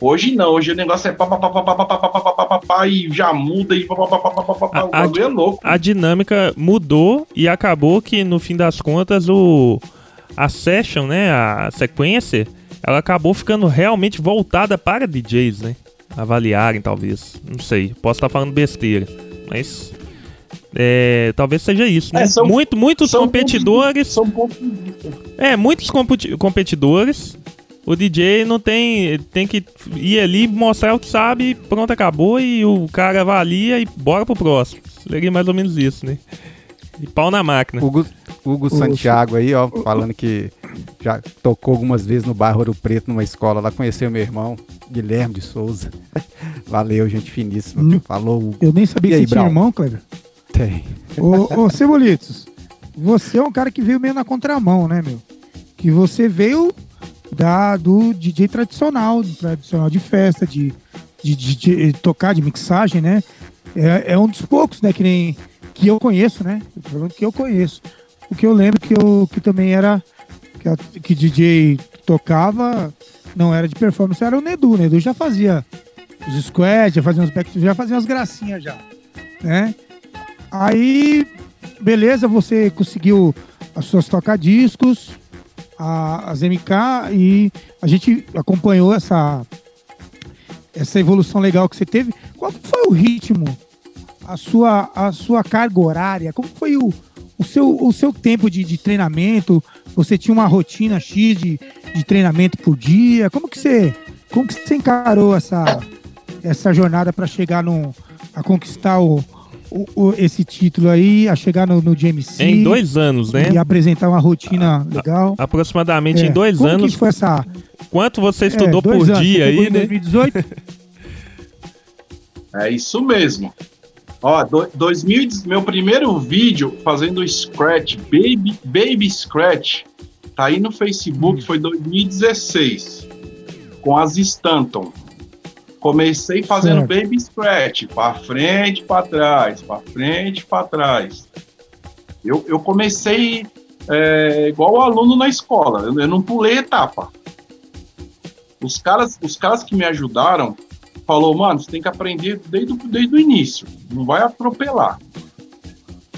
S5: Hoje não, hoje o negócio é pá, pá, pá, pá, pá, pá, pá, pá, pá, pá, pá, pá, e já muda e pá, pá, pá, pá, pá, pá, pá, pá, o
S4: A-
S5: bagulho é louco.
S4: A dinâmica mudou e acabou que, no fim das contas, o a session, né, a sequência, ela acabou ficando realmente voltada para DJs, né? Avaliarem, talvez. Não sei, posso estar falando besteira, mas é, talvez seja isso, né?
S5: É, são-
S4: Muito, muitos
S5: São
S4: competidores,
S5: São
S4: é, muitos competi- competidores. O DJ não tem, tem que ir ali mostrar o que sabe, pronto, acabou e o cara avalia e bora pro próximo. Seria mais ou menos isso, né? E pau na máquina.
S2: Hugo, Hugo Santiago aí, ó, falando que já tocou algumas vezes no bairro Ouro Preto, numa escola lá, conheceu meu irmão, Guilherme de Souza. *laughs* Valeu, gente finíssima.
S3: Hum.
S2: Falou, Hugo.
S3: Eu nem sabia
S2: E
S3: que
S2: aí,
S3: você tinha irmão, Kleber.
S2: Tem.
S3: Ô, ô Cebolitos, você é um cara que veio meio na contramão, né, meu? Que você veio da, do DJ tradicional, tradicional de festa, de, de, de- de tocar, de mixagem, né? É, é um dos poucos, né, que nem que eu conheço, né? Que eu conheço. O que eu lembro que eu que também era que, que DJ tocava não era de performance, era o Nedu. O Nedu já fazia os squads, já fazia uns back, já fazia umas gracinhas já, né? Aí, beleza, você conseguiu as suas tocadiscos, a- as MK, e a gente acompanhou essa, essa evolução legal que você teve. Qual foi o ritmo, a sua, a sua carga horária? Como foi o, o, seu, o seu tempo de, de treinamento? Você tinha uma rotina X de, de treinamento por dia? Como que você, como que você encarou essa, essa jornada para chegar no, a conquistar o, o- o- esse título aí, a chegar no, no GMC
S4: Em dois anos, né?
S3: e apresentar uma rotina legal?
S4: Aproximadamente
S3: É,
S4: em dois
S3: como
S4: anos.
S3: Que foi essa,
S4: Quanto você
S3: é,
S4: estudou
S3: dois
S4: por
S3: anos,
S4: dia aí,
S3: em
S4: né?
S3: 2018? *laughs*
S5: É isso mesmo. Ó, do, 2000, meu primeiro vídeo fazendo Scratch, Baby, Baby Scratch, tá aí no Facebook, foi 2016, com as Stanton. Comecei fazendo
S3: Certo.
S5: Baby Scratch, pra frente, pra trás, pra frente, pra trás. Eu, eu comecei é, igual o aluno na escola, eu, eu não pulei etapa. Os caras, os caras que me ajudaram falou, mano, você tem que aprender desde, o- desde o início, não vai atropelar.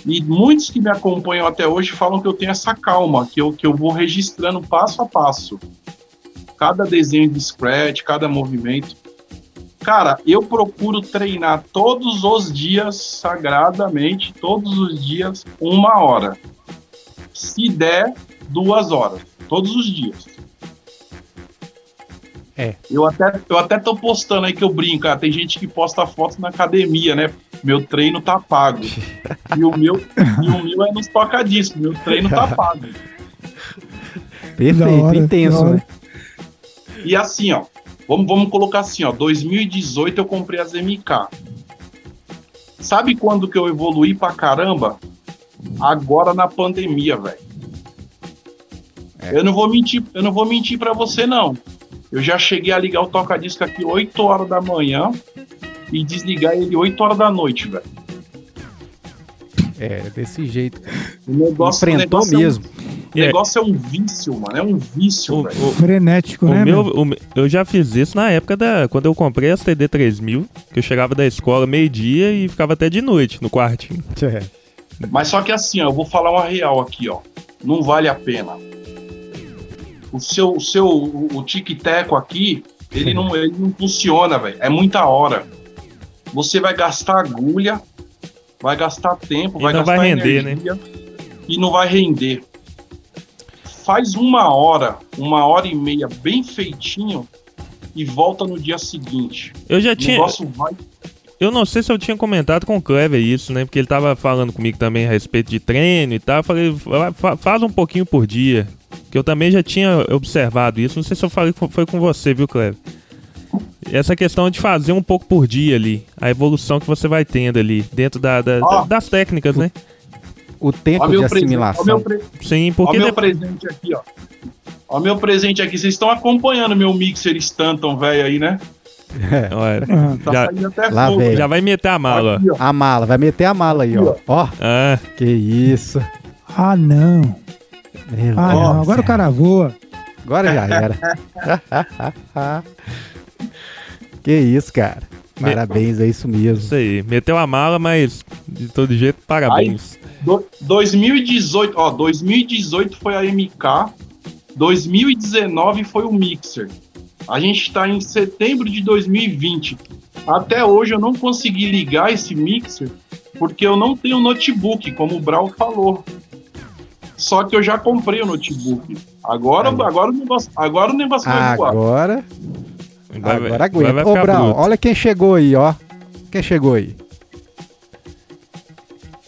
S5: E muitos que me acompanham até hoje falam que eu tenho essa calma, que eu, que eu vou registrando passo a passo. Cada desenho de scratch, cada movimento. Cara, eu procuro treinar todos os dias, sagradamente, todos os dias, uma hora. Se der, duas horas. Todos os dias.
S2: É.
S5: Eu até, eu até tô postando aí que eu brinco. ah, tem gente que posta fotos na academia, né? Meu treino tá pago. *laughs* E o meu, e o meu é nos toca-disco. Meu treino tá pago.
S2: Perfeito,
S3: hora,
S2: intenso, né?
S5: E assim, ó. Vamos, vamos colocar assim, ó. 2018 eu comprei as MK. Sabe quando que eu evoluí pra caramba? Agora na pandemia, velho. Eu não vou mentir, eu não vou mentir para você não. Eu já cheguei a ligar o toca-disco aqui 8 horas da manhã e desligar ele 8 horas da noite, velho.
S2: É, desse jeito.
S5: O negócio, o
S2: Enfrentou
S5: negócio é
S2: mesmo.
S5: O negócio é um vício, mano. É um vício,
S4: O-
S5: velho.
S4: o-
S3: Frenético,
S4: O
S3: né,
S4: meu, o eu já fiz isso na época da. Quando eu comprei as TD 3000, que eu chegava da escola meio-dia e ficava até de noite no quartinho.
S2: É.
S5: Mas só que assim, ó, eu vou falar uma real aqui, ó. Não vale a pena. O seu, o seu, o, o tic-teco aqui, ele não, ele não funciona, velho. É muita hora. Você vai gastar agulha, vai gastar tempo,
S4: E
S5: vai
S4: não
S5: gastar
S4: vai render, né?
S5: energia e não vai render. Faz uma hora, uma hora e meia bem feitinho e volta no dia seguinte.
S4: Eu já
S5: O
S4: tinha.
S5: negócio vai
S4: Eu não sei se eu tinha comentado com o Clever isso, né? Porque ele tava falando comigo também a respeito de treino e tal. Eu falei, "Fa- fa- faz um pouquinho por dia. Que eu também já tinha observado isso. Não sei se eu falei que foi com você, viu, Clever? Essa questão de fazer um pouco por dia ali. A evolução que você vai tendo ali. Dentro da, da-
S5: Ó.
S4: das técnicas, né?
S2: O tempo
S5: Ó
S2: de
S5: meu presente, ó
S2: assimilação.
S5: meu pre-
S4: Sim,
S5: Ó
S4: porque
S5: meu
S4: de-
S5: presente aqui, ó. Ó meu presente aqui. Vocês estão acompanhando meu mixer Stanton velho aí, né?
S2: É. *laughs*
S4: Olha,
S5: Tá
S4: Já-
S5: saindo até
S2: Lá
S5: fogo. né?
S4: já vai meter a mala, ó.
S5: Aqui, ó.
S2: A mala, vai meter a mala aí, ó. Ó,
S4: Ah,
S2: que isso.
S3: Ah, não.
S2: Meu
S3: Ah,
S2: Deus
S3: não. Agora o cara voa.
S2: Agora já era. *laughs* *laughs* Que isso, cara. Parabéns, é isso mesmo.
S4: Isso aí. Meteu a mala, mas de todo jeito, parabéns.
S5: Do, 2018, ó, 2018 foi a MK, 2019 foi o Mixer. A gente está em setembro de 2020. Até hoje eu não consegui ligar esse Mixer porque eu não tenho notebook, como o Brau falou. Só que eu já comprei o notebook. Agora, agora o negócio, agora o negócio vai voar.
S2: Agora.
S4: Vai-
S2: Agora aguenta.
S4: vai
S2: Ô,
S4: ficar
S2: Brau,
S4: bruto.
S2: olha quem chegou aí, ó. Quem chegou aí?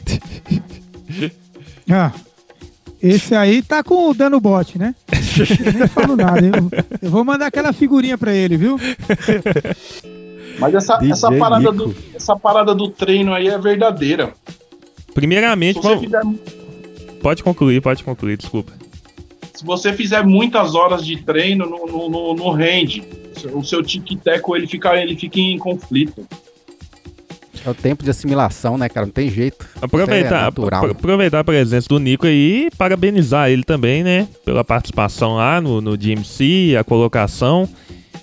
S2: *laughs*
S3: Ah, esse aí tá com o dano bot, né? Eu nem falo nada. Eu, eu vou mandar aquela figurinha pra ele, viu? *laughs*
S5: Mas essa, essa, parada
S2: Nico.
S5: do, essa parada do treino aí é verdadeira.
S4: Primeiramente, vamos-
S5: fizer,
S4: pode concluir, pode concluir, desculpa.
S5: se você fizer muitas horas de treino, no, no, no, no rende. O seu tic-teco ele fica, ele fica em conflito.
S2: É o tempo de assimilação, né, cara? Não tem jeito. Isso é
S4: Aproveitar,
S2: natural.
S4: apro- aproveitar a presença do Nico aí e parabenizar ele também, né? Pela participação lá no, no DMC, a colocação.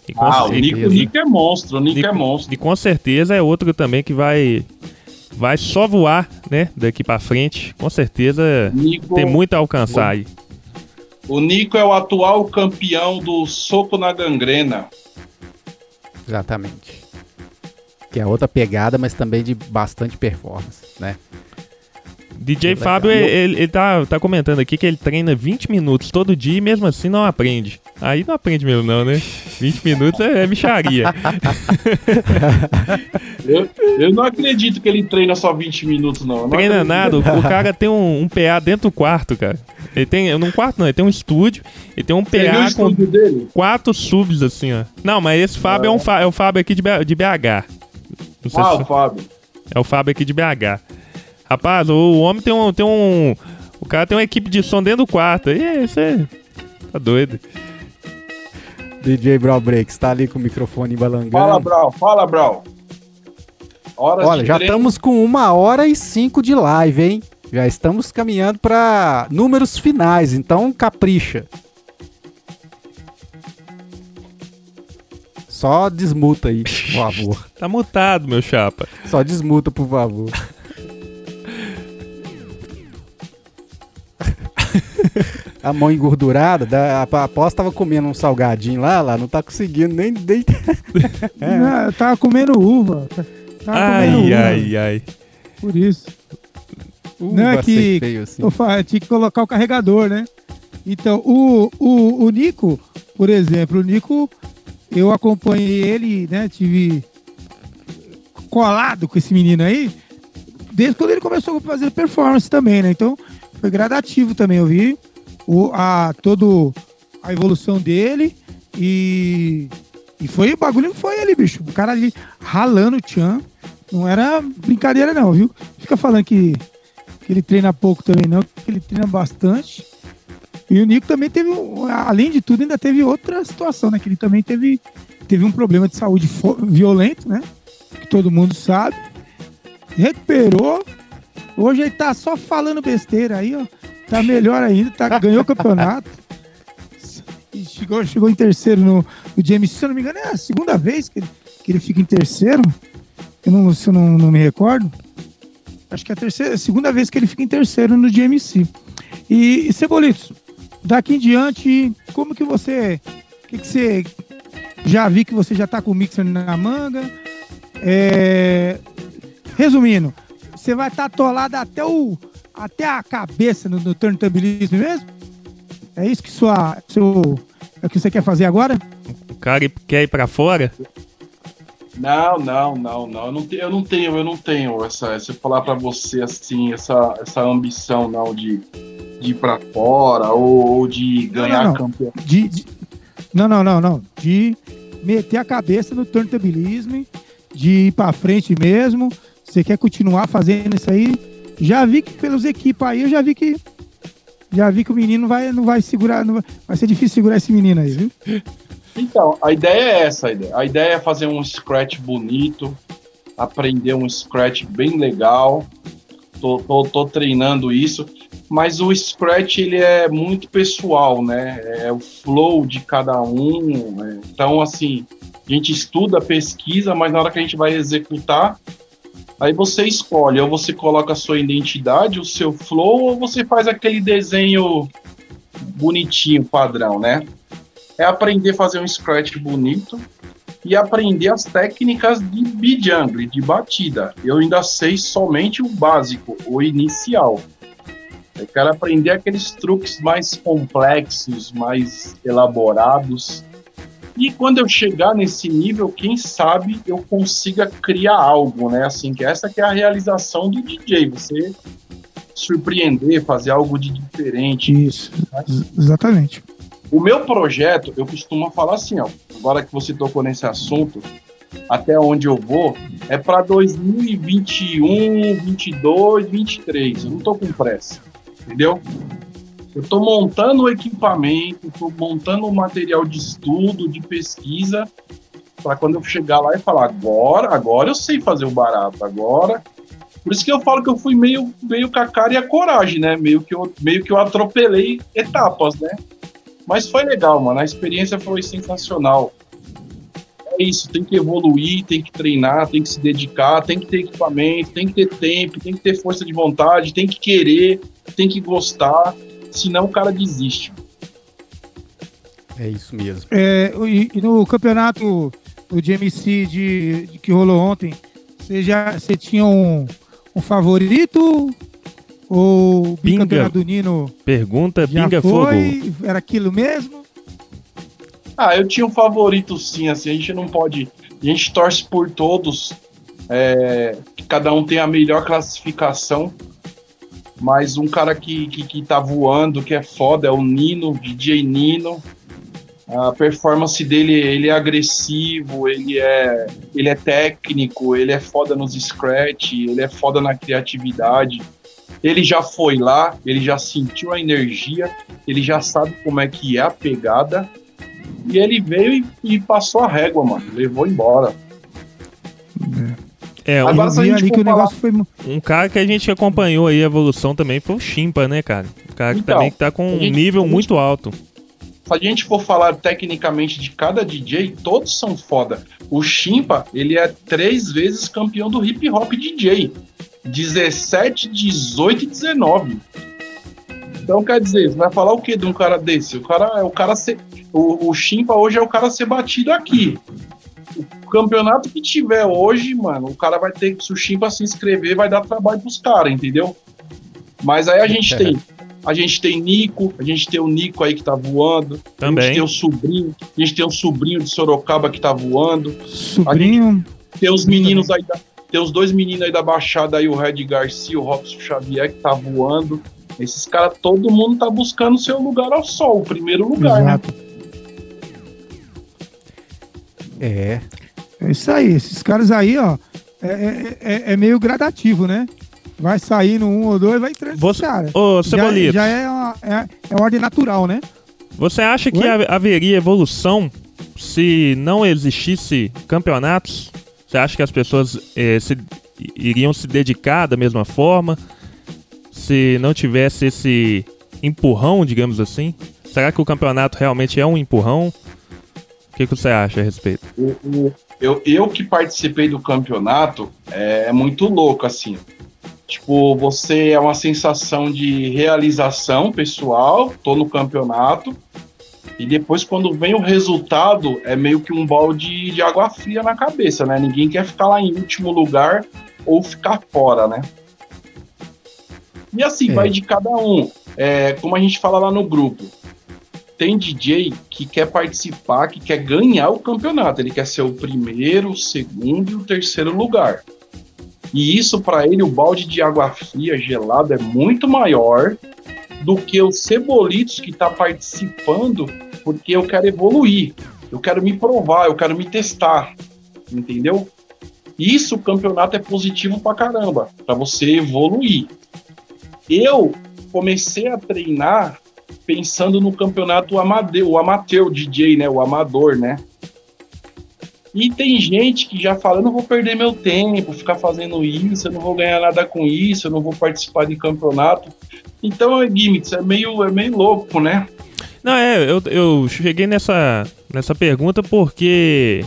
S4: E
S5: Ah, o Nico, o Nico é monstro, o Nico,
S4: Nico-
S5: é monstro.
S4: e com certeza é outro também que vai, vai só voar, né? Daqui pra frente. Com certeza
S5: Nico,
S4: tem muito a alcançar aí.
S5: O Nico é o atual campeão do soco na gangrena.
S2: Exatamente. Que é outra pegada, mas também de bastante performance, né?
S4: DJ
S2: Legal.
S4: Fábio, ele, ele tá, tá comentando aqui que ele treina 20 minutos todo dia e mesmo assim não aprende. Aí não aprende mesmo não, né? 20 minutos é, é micharia. *laughs*
S5: Eu, eu não acredito que ele treina só 20 minutos, não. Não
S4: treina
S5: acredito.
S4: nada, o, cara tem um, um PA dentro do quarto, cara. Ele tem, num quarto não, ele tem um estúdio, ele tem um PA com
S5: estúdio dele?
S4: quatro subs assim, ó. Não, mas esse Fábio é, um, Fá- é o Fábio aqui de, de BH.
S5: Ah, o Fábio.
S4: É o Fábio aqui de BH. Rapaz, o, homem tem um, tem um. O cara tem uma equipe de som dentro do quarto. E você. Tá doido.
S2: DJ Brawl Breaks tá ali com o microfone balangando.
S5: Fala, Brau. Fala, Brau. Horas
S2: Olha, já
S5: treino.
S2: estamos com uma hora e cinco de live, hein? Já estamos caminhando para números finais, então capricha. Só desmuta aí, por favor. *laughs*
S4: Tá mutado, meu chapa.
S2: Só desmuta, por favor. *laughs* *laughs* A mão engordurada, da, a aposta tava comendo um salgadinho lá, lá não tá conseguindo nem. nem... É. *laughs*
S3: Não, tava comendo uva. Tava
S4: Ai,
S3: comendo uva,
S4: ai, ai.
S3: Por isso.
S2: Uh,
S3: Não é que-
S2: feio assim.
S3: Eu fa- tinha que colocar o carregador, né? Então, o, o, o Nico, por exemplo, o Nico, eu acompanhei ele, né? Tive colado com esse menino aí, desde quando ele começou a fazer performance também, né? Então, foi gradativo também, eu vi o, a, todo a evolução dele e, e foi, o bagulho foi ali, bicho. O cara ali ralando o Chan, não era brincadeira não, viu? Fica falando que que ele treina pouco também não, que ele treina bastante. E o Nico também teve, além de tudo, ainda teve outra situação, né? Que ele também teve, teve um problema de saúde violento, né? Que todo mundo sabe. Recuperou. Hoje ele tá só falando besteira aí, ó. Tá melhor ainda, tá, ganhou o campeonato. *laughs* E chegou, chegou em terceiro no, no GMC, se eu não me engano, é a segunda vez que ele, que ele fica em terceiro. Eu não, se eu não, não me recordo. Acho que é a terceira, segunda vez que ele fica em terceiro no GMC. E, e Cebolitos, daqui em diante, como que você. que, que você. Já vi que você já tá com o mixer na manga. É, resumindo, você vai estar atolado até, o, até a cabeça no, no turntablismo mesmo? É isso que sua. Seu, é o que você quer fazer agora?
S4: O cara quer ir pra fora?
S5: Não, não, não, não. Eu não tenho, eu não tenho, eu não tenho essa. Se eu falar pra você assim, essa, essa ambição não de, de ir pra fora ou, ou de ganhar
S3: não.
S5: campeão.
S3: De, de- não, não, não, não. De meter a cabeça no turntablismo, de ir pra frente mesmo. Você quer continuar fazendo isso aí? Já vi que pelos equipes aí, eu já vi que. Já vi que o menino vai, não vai segurar. Não vai, vai ser difícil segurar esse menino aí, viu?
S5: Então, a ideia é essa, a ideia. A ideia é fazer um scratch bonito, aprender um scratch bem legal. Tô, tô, tô treinando isso, mas o scratch ele é muito pessoal, né? É o flow de cada um. né? Então, assim, A gente estuda, pesquisa, mas na hora que a gente vai executar, aí você escolhe, ou você coloca a sua identidade, o seu flow, ou você faz aquele desenho bonitinho, padrão, né? É aprender a fazer um scratch bonito e aprender as técnicas de bijungle, de batida. Eu ainda sei somente o básico, o inicial. Eu quero aprender aqueles truques mais complexos, mais elaborados. E quando eu chegar nesse nível, quem sabe eu consiga criar algo, né? Assim, que essa que é a realização do DJ, você surpreender, fazer algo de diferente.
S3: Isso, exatamente.
S5: O meu projeto, eu costumo falar assim, ó, agora que você tocou nesse assunto, até onde eu vou, é para 2021, 22, 23. Eu não tô com pressa, entendeu? Eu estou montando o equipamento, estou montando o material de estudo, de pesquisa, para quando eu chegar lá e falar, agora, agora eu sei fazer o barato, agora. Por isso que eu falo que eu fui meio, meio com a cara e a coragem, né? Meio que eu, meio que eu atropelei etapas, né? Mas foi legal, mano. A experiência foi sensacional. É isso, tem que evoluir, tem que treinar, tem que se dedicar, tem que ter equipamento, tem que ter tempo, tem que ter força de vontade, tem que querer, tem que gostar, senão o cara desiste.
S2: É isso mesmo.
S3: É, e, e no campeonato o GMC de, de, que rolou ontem, você já você tinha um, um favorito o bicampeonato do Nino.
S4: Pergunta, pinga
S3: foi?
S4: fogo.
S3: Era aquilo mesmo?
S5: Ah, eu tinha um favorito sim, assim, a gente não pode. A gente torce por todos. É, que cada um tem a melhor classificação. Mas um cara que, que, que tá voando, que é foda, é o Nino, DJ Nino. A performance dele, ele é agressivo, ele é, ele é técnico, ele é foda nos scratch, ele é foda na criatividade. Ele já foi lá, ele já sentiu a energia, ele já sabe como é que é a pegada. E ele veio e, e passou a régua, mano. Levou embora.
S4: É, um,
S3: Agora, ali que o negócio foi...
S4: um cara que a gente acompanhou aí a evolução também foi o Chimpa, né, cara? Um cara que
S5: Então,
S4: também que tá com um
S5: gente-
S4: nível
S5: gente-
S4: muito alto.
S5: Se a gente for falar tecnicamente de cada DJ, todos são foda. O Chimpa, ele é três vezes campeão do hip hop DJ. 17, 18 e 19. Então, quer dizer, você vai falar o que de um cara desse? O cara é o cara ser. O, o Chimpa hoje é o cara ser batido aqui. Campeonato que tiver hoje, mano, o cara vai ter que, se o Chimpa se inscrever, vai dar trabalho pros caras, entendeu? Mas aí a gente
S2: É.
S5: tem. A gente tem Nico, a gente tem o Nico aí que tá voando. A
S4: Também.
S5: gente tem o sobrinho, a gente tem o sobrinho de Sorocaba que tá voando.
S3: Sobrinho.
S5: Tem os meninos aí da, Tem os dois meninos aí da Baixada aí, o Red Garcia, o Robson Xavier, que tá voando. Esses caras, todo mundo tá buscando seu lugar ao sol, o primeiro lugar, né?
S3: Exato.
S2: É.
S3: É isso aí. Esses caras aí, ó, é, é- é- é meio gradativo, né? Vai saindo um ou dois, vai entrando
S4: Você-
S3: caras.
S4: Ô,
S3: Já,
S4: Cebolito,
S3: já é, uma, é, é uma ordem natural, né?
S4: você acha que
S3: Oi?
S4: haveria evolução se não existisse campeonatos? Você acha que as pessoas eh, se- iriam se dedicar da mesma forma? Se não tivesse esse empurrão, digamos assim? Será que o campeonato realmente é um empurrão? O que, que você acha a respeito?
S5: Eu, eu que participei do campeonato, é, é muito louco, assim. Tipo, você é uma sensação de realização pessoal, tô no campeonato, e depois quando vem o resultado, é meio que um balde de água fria na cabeça, né? Ninguém quer ficar lá em último lugar ou ficar fora, né? E assim,
S2: É.
S5: vai de cada um. É, como a gente fala lá no grupo, tem DJ que quer participar, que quer ganhar o campeonato. Ele quer ser o primeiro, o segundo e o terceiro lugar. E isso, para ele, o balde de água fria, gelada, é muito maior do que os cebolitos que tá participando, porque eu quero evoluir, eu quero me provar, eu quero me testar, entendeu? Isso, o campeonato é positivo pra caramba, para você evoluir. Eu comecei a treinar pensando no campeonato amadeu, o amateur DJ, né, o amador, né? E tem gente que já fala, eu não vou perder meu tempo, ficar fazendo isso, eu não vou ganhar nada com isso, eu não vou participar de campeonato. Então, é gimmicks, é meio, é meio louco, né?
S4: Não, é, eu, eu cheguei nessa, nessa pergunta porque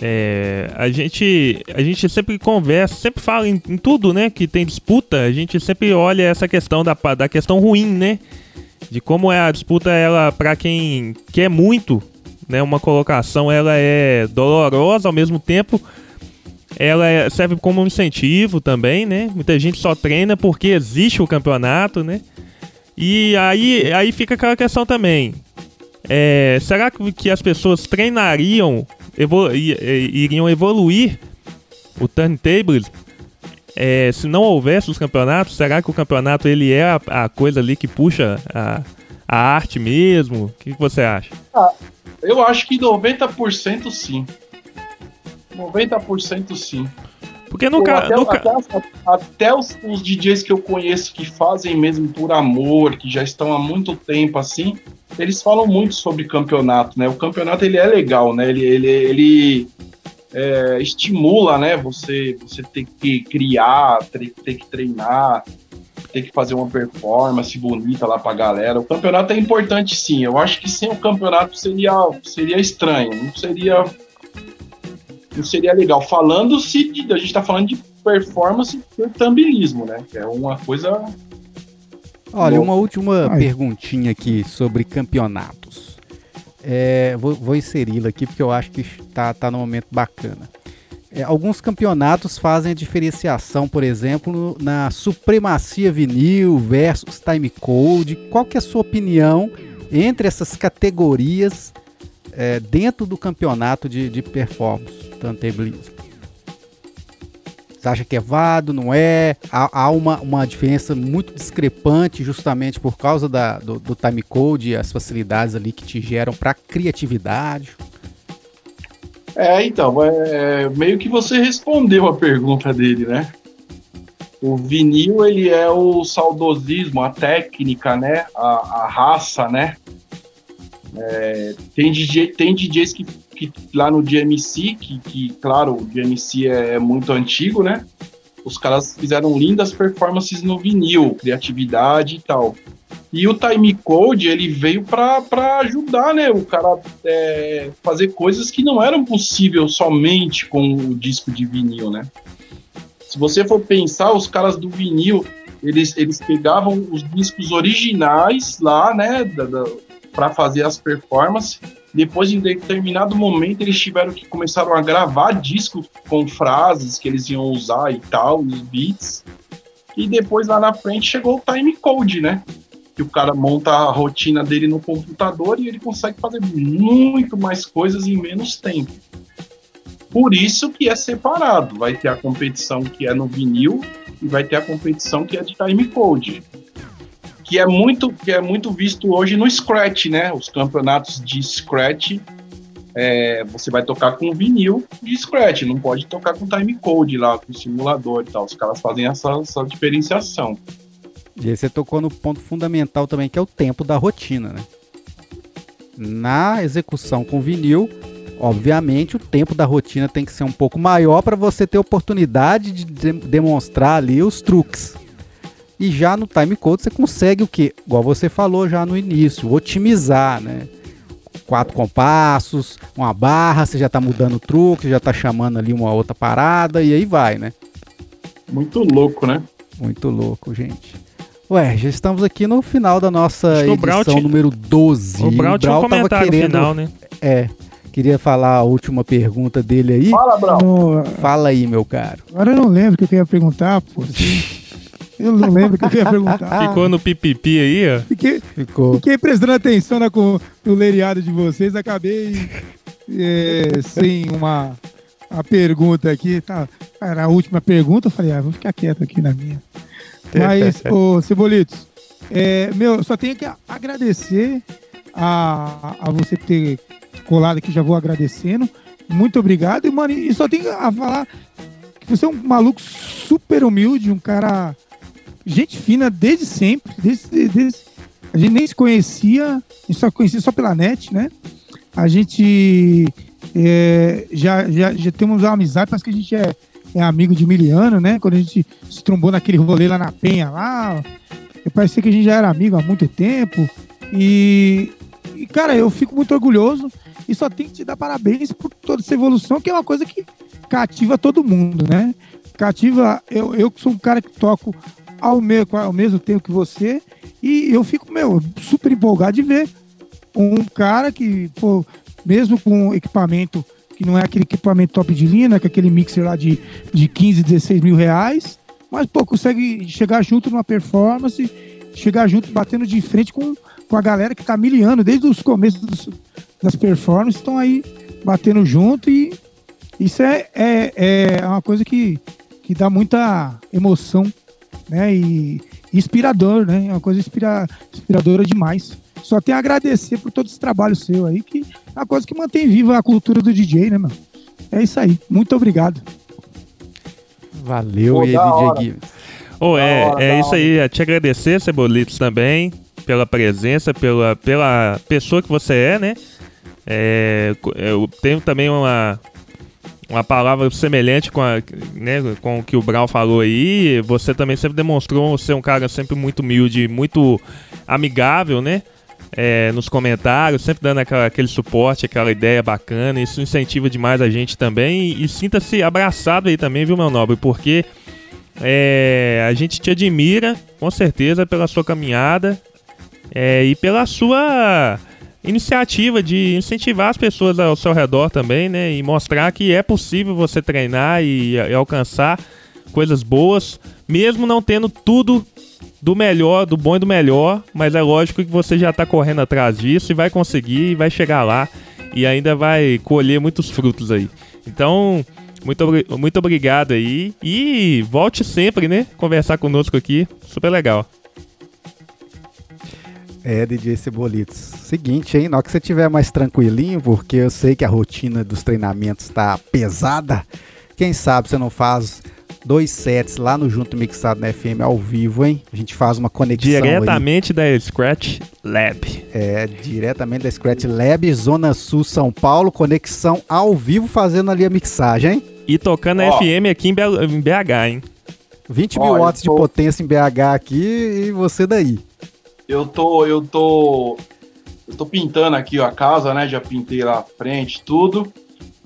S4: É, a gente a gente sempre conversa, sempre fala em, em, tudo, né? Que tem disputa, a gente sempre olha essa questão da, da questão ruim, né? De como é a disputa, ela para quem quer muito, né? Uma colocação, ela é dolorosa ao mesmo tempo. Ela é, serve como um incentivo também, né? Muita gente só treina porque existe o campeonato, né? E aí, aí fica aquela questão também. É, será que as pessoas treinariam evolu iriam evoluir o turntable é, se não houvesse os campeonatos, será que o campeonato ele é a, a coisa ali que puxa a, a arte mesmo? O que, que você acha?
S5: Ah, eu acho que 90% sim. 90% sim.
S4: Porque caso.
S5: Até, até, até os, os, DJs que eu conheço que fazem mesmo por amor, que já estão há muito tempo assim, eles falam muito sobre campeonato, né? O campeonato ele é legal, né? Ele, ele, ele é, estimula, né? Você, você ter que criar, ter, ter que treinar, ter que fazer uma performance bonita lá pra galera. O campeonato é importante sim. Eu acho que sem o campeonato seria, seria estranho, não seria não seria legal. Falando-se de. A gente tá falando de performance por tambilismo, né? Que é uma coisa.
S2: Olha, Bom. uma última Ai. perguntinha aqui sobre campeonatos. É, vou, vou inseri-la aqui porque eu acho que tá, tá no momento bacana. É, alguns campeonatos fazem a diferenciação, por exemplo, na supremacia vinil versus time code. Qual que é a sua opinião entre essas categorias é, dentro do campeonato de, de performance? turntablismo? Acha que é válido, não é? Há, há, uma, uma diferença muito discrepante justamente por causa da, do, do timecode e as facilidades ali que te geram para criatividade?
S5: É, então, é, meio que você respondeu a pergunta dele, né? O vinil, ele é o saudosismo, a técnica, né? A, a raça, né? É, tem, DJ, tem DJs que que lá no DMC, que, que claro, o DMC é, é muito antigo, né? Os caras fizeram lindas performances no vinil, criatividade e tal. E o time code ele veio para ajudar, né? O cara é, fazer coisas que não eram possíveis somente com o disco de vinil, né? Se você for pensar, os caras do vinil eles, eles pegavam os discos originais lá, né? para fazer as performances depois, em determinado momento, eles tiveram que começaram a gravar discos com frases que eles iam usar e tal, os beats. E depois, lá na frente, chegou o time code, né? Que o cara monta a rotina dele no computador e ele consegue fazer muito mais coisas em menos tempo. Por isso que é separado. Vai ter a competição que é no vinil e vai ter a competição que é de time code que é muito que é muito visto hoje no Scratch, né? Os campeonatos de Scratch, é, você vai tocar com vinil de Scratch, não pode tocar com time code lá, com simulador e tal. Os caras fazem essa, essa diferenciação.
S2: E aí você tocou no ponto fundamental também, que é o tempo da rotina, né? Na execução com vinil, obviamente o tempo da rotina tem que ser um pouco maior para você ter oportunidade de, de demonstrar ali os truques. E já no timecode você consegue o que? Igual você falou já no início, otimizar, né? Quatro compassos, uma barra, você já está mudando o truque, já está chamando ali uma outra parada e aí vai, né?
S5: Muito louco, né?
S2: Muito louco, gente. Ué, já estamos aqui no final da nossa edição Braut, número 12.
S4: O Brau tinha um comentário querendo, final, né?
S2: É, queria falar a última pergunta dele aí.
S5: Fala, Brau.
S2: Fala aí, meu caro.
S3: Agora eu não lembro o que eu queria perguntar, pô. *laughs* Eu não lembro o que eu ia perguntar. *laughs*
S4: Ficou no pipipi aí, ó?
S3: Fiquei, Ficou. fiquei prestando atenção na, no lereado de vocês, acabei é, sem uma a pergunta aqui. Tá, era a última pergunta, eu falei, ah, vou ficar quieto aqui na minha. Mas, *laughs* ô Cebolitos, é, meu, só tenho que agradecer a, a você ter colado aqui, já vou agradecendo. Muito obrigado. E, mano, e só tenho a falar que você é um maluco super humilde, um cara gente fina desde sempre. Desde, desde, a gente nem se conhecia, a gente só conhecia só pela net, né? A gente é, já, já, já temos uma amizade, parece que a gente é, é amigo de miliano, né? Quando a gente se trombou naquele rolê lá na Penha, lá, parecia que a gente já era amigo há muito tempo. E, e, cara, eu fico muito orgulhoso e só tenho que te dar parabéns por toda essa evolução, que é uma coisa que cativa todo mundo, né? Cativa, eu, eu que sou um cara que toco ao, me, ao mesmo tempo que você, e eu fico, meu, super empolgado de ver um cara que, pô, mesmo com equipamento que não é aquele equipamento top de linha, né, que é aquele mixer lá de, de 15, 16 mil reais, mas, pô, consegue chegar junto numa performance, chegar junto batendo de frente com, com a galera que tá miliando desde os começos dos, das performances, estão aí batendo junto e isso é, é, é uma coisa que, que dá muita emoção, né, e inspirador, né, é uma coisa inspira, inspiradora demais. Só tenho a agradecer por todo esse trabalho seu aí, que é uma coisa que mantém viva a cultura do DJ, né, mano? É isso aí. Muito obrigado.
S2: Valeu, Pô, e aí, DJ Gibbs.
S4: Oh, é, hora, é isso aí. É te agradecer, Cebolitos, também, pela presença, pela, pela pessoa que você é, né? É, eu tenho também uma, uma palavra semelhante com, a, né, com o que o Brau falou aí. Você também sempre demonstrou ser um cara sempre muito humilde, muito amigável, né? é, nos comentários, sempre dando aquela, aquele suporte, aquela ideia bacana. Isso incentiva demais a gente também. E, e sinta-se abraçado aí também, viu, meu nobre? Porque é, a gente te admira, com certeza, pela sua caminhada é, e pela sua iniciativa de incentivar as pessoas ao seu redor também, né? E mostrar que é possível você treinar e, e alcançar coisas boas, mesmo não tendo tudo do melhor, do bom e do melhor, mas é lógico que você já está correndo atrás disso e vai conseguir, vai chegar lá e ainda vai colher muitos frutos aí. Então, muito, muito obrigado aí e volte sempre, né? Conversar conosco aqui, super legal.
S2: É, DJ Cebolitos. Seguinte, hein? Na hora que você estiver mais tranquilinho, porque eu sei que a rotina dos treinamentos está pesada, quem sabe você não faz dois sets lá no Junto Mixado na FM ao vivo, hein? A gente faz uma conexão
S4: Diretamente aí. da Scratch Lab.
S2: É, diretamente da Scratch Lab, Zona Sul, São Paulo, conexão ao vivo fazendo ali a mixagem, hein?
S4: E tocando a FM aqui em BH, hein?
S2: 20 mil watts tô... de potência em BH aqui e você daí.
S5: Eu tô, eu tô, eu tô pintando aqui ó, a casa, né? Já pintei lá a frente, tudo.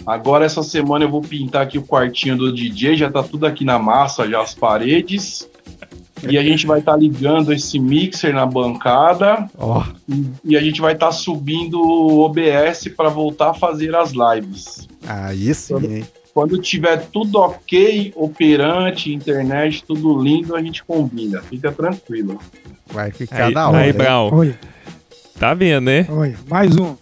S5: Agora essa semana eu vou pintar aqui o quartinho do DJ, já tá tudo aqui na massa, já as paredes. E a gente vai estar tá ligando esse mixer na bancada. Oh. E, a gente vai estar tá subindo o OBS para voltar a fazer as lives.
S2: Aí sim,
S5: quando, quando tiver tudo ok, operante, internet, tudo lindo, a gente combina. Fica tranquilo.
S2: Vai ficar aí, da hora.
S4: Aí, Brau. Oi. Tá vendo, né?
S3: Oi. Mais um.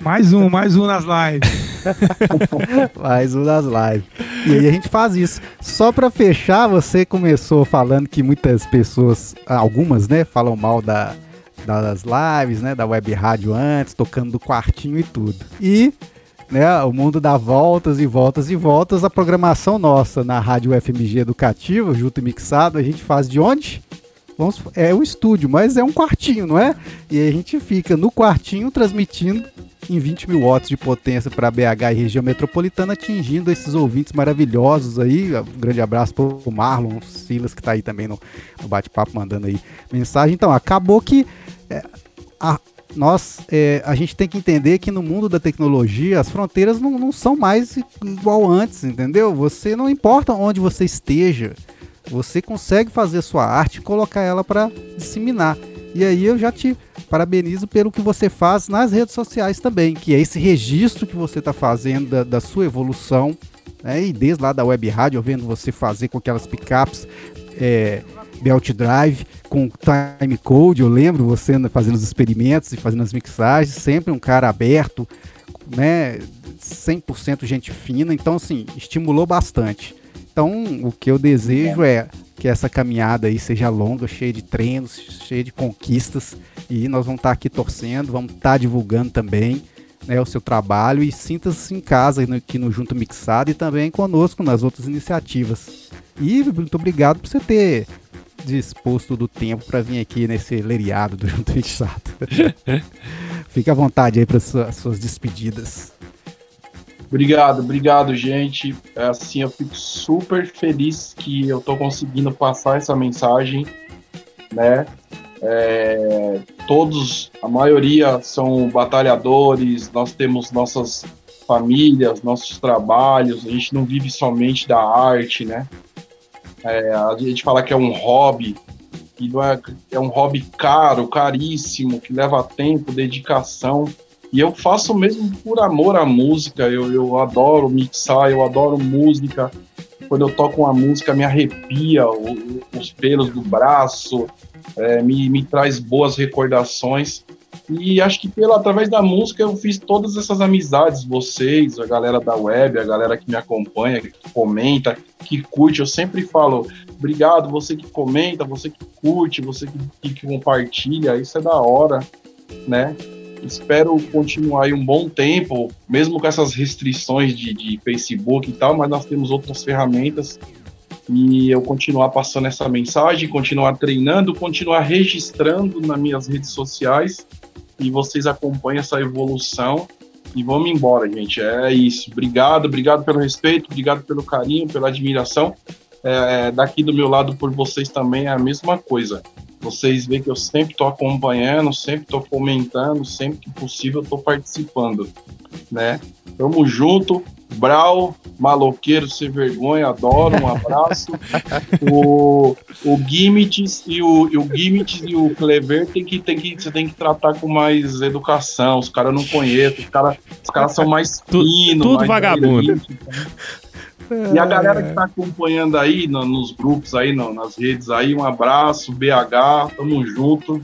S3: Mais um, mais um nas lives. *laughs*
S2: Mais um nas lives. E aí a gente faz isso. Só para fechar, você começou falando que muitas pessoas, algumas, né, falam mal da, das lives, né, da web rádio antes, tocando do quartinho e tudo. E né, o mundo dá voltas e voltas e voltas. A programação nossa na Rádio FMG Educativa, junto e mixado, a gente faz de onde? Vamos, é um estúdio, mas é um quartinho, não é? E a gente fica no quartinho transmitindo em 20 mil watts de potência para BH e região metropolitana, atingindo esses ouvintes maravilhosos aí. Um grande abraço para o Marlon Silas, que está aí também no, no bate-papo, mandando aí mensagem. Então, acabou que é, a, nós, é, a gente tem que entender que no mundo da tecnologia as fronteiras não, não são mais igual antes, entendeu? Você não importa onde você esteja, você consegue fazer sua arte e colocar ela para disseminar. E aí eu já te parabenizo pelo que você faz nas redes sociais também, que é esse registro que você está fazendo da, da, sua evolução, né? e desde lá da web rádio, eu vendo você fazer com aquelas pickups é, belt drive, com time code, eu lembro você fazendo os experimentos e fazendo as mixagens, sempre um cara aberto, né, 100% gente fina, então assim, estimulou bastante. Então, o que eu desejo é que essa caminhada aí seja longa, cheia de treinos, cheia de conquistas. E nós vamos estar aqui torcendo, vamos estar divulgando também né, o seu trabalho e sinta-se em casa aqui no Junto Mixado e também conosco nas outras iniciativas. E muito obrigado por você ter disposto do tempo para vir aqui nesse leriado do Junto Mixado. Fique à vontade aí para as suas despedidas.
S5: Obrigado, obrigado, gente. É assim, eu fico super feliz que eu tô conseguindo passar essa mensagem, né? É, todos, a maioria são batalhadores, nós temos nossas famílias, nossos trabalhos, a gente não vive somente da arte, né? É, a gente fala que é um hobby, e não é, é um hobby caro, caríssimo, que leva tempo, dedicação. E eu faço mesmo por amor à música. Eu, eu adoro mixar, eu adoro música. Quando eu toco uma música, me arrepia o, os pelos do braço, é, me, me traz boas recordações. E acho que pela, através da música eu fiz todas essas amizades, vocês, a galera da web, a galera que me acompanha, que comenta, que curte. Eu sempre falo, obrigado, você que comenta, você que curte, você que, que compartilha, isso é da hora, né? Espero continuar aí um bom tempo, mesmo com essas restrições de, de Facebook e tal, mas nós temos outras ferramentas e eu continuar passando essa mensagem, continuar treinando, continuar registrando nas minhas redes sociais e vocês acompanhem essa evolução e vamos embora, gente. É isso. Obrigado, obrigado pelo respeito, obrigado pelo carinho, pela admiração. É, daqui do meu lado por vocês também é a mesma coisa. Vocês veem que eu sempre estou acompanhando, sempre estou comentando, sempre que possível estou participando, né? Tamo junto. Brau, maloqueiro sem vergonha, adoro, um abraço. o, o Gimmits e o, o Gimmits e o Clever tem que, tem que, você tem que tratar com mais educação. Os caras não conhecem, os caras os cara são mais finos.
S4: Tudo
S5: mais
S4: vagabundo.
S5: E a galera que tá acompanhando aí no, nos grupos aí, no, nas redes aí, um abraço, BH, tamo junto.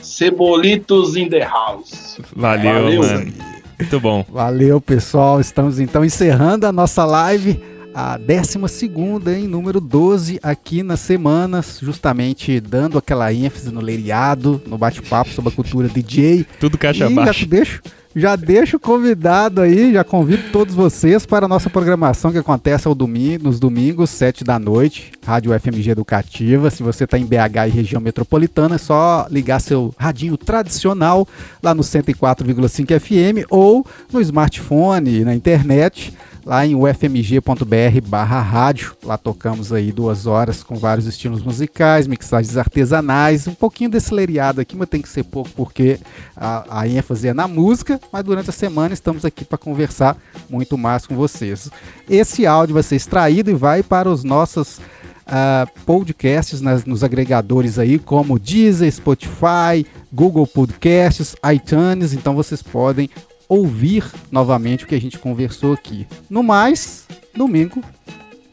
S5: Cebolitos in the house.
S4: Valeu, Valeu. mano. Muito bom.
S2: Valeu, pessoal. Estamos então encerrando a nossa live, a 12 em número 12, aqui nas semanas, justamente dando aquela ênfase no leiriado, no bate-papo sobre a cultura DJ. *laughs*
S4: Tudo caixa
S2: e
S4: baixo.
S2: Já deixo, já deixo convidado aí, já convido todos vocês para a nossa programação que acontece ao domingo, nos domingos, 7 da noite, Rádio FMG Educativa. Se você está em BH e região metropolitana, é só ligar seu radinho tradicional lá no 104,5 FM ou no smartphone, na internet lá em ufmg.br barra rádio. Lá tocamos aí duas horas com vários estilos musicais, mixagens artesanais, um pouquinho desse leiriado aqui, mas tem que ser pouco porque a, a ênfase é na música, mas durante a semana estamos aqui para conversar muito mais com vocês. Esse áudio vai ser extraído e vai para os nossos Uh, podcasts nas, nos agregadores aí como Deezer, Spotify, Google Podcasts, iTunes, então vocês podem ouvir novamente o que a gente conversou aqui. No mais, domingo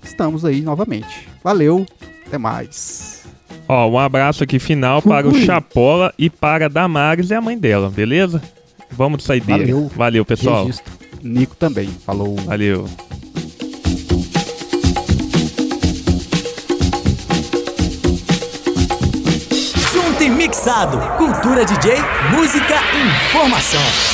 S2: estamos aí novamente. Valeu, até mais.
S4: Ó, um abraço aqui final para o Chapola e para a Damares e a mãe dela, beleza? Vamos sair dele. Valeu, Valeu pessoal. Registro.
S2: Nico também. Falou.
S4: Valeu.
S1: Junto e mixado. Cultura DJ, música e informação.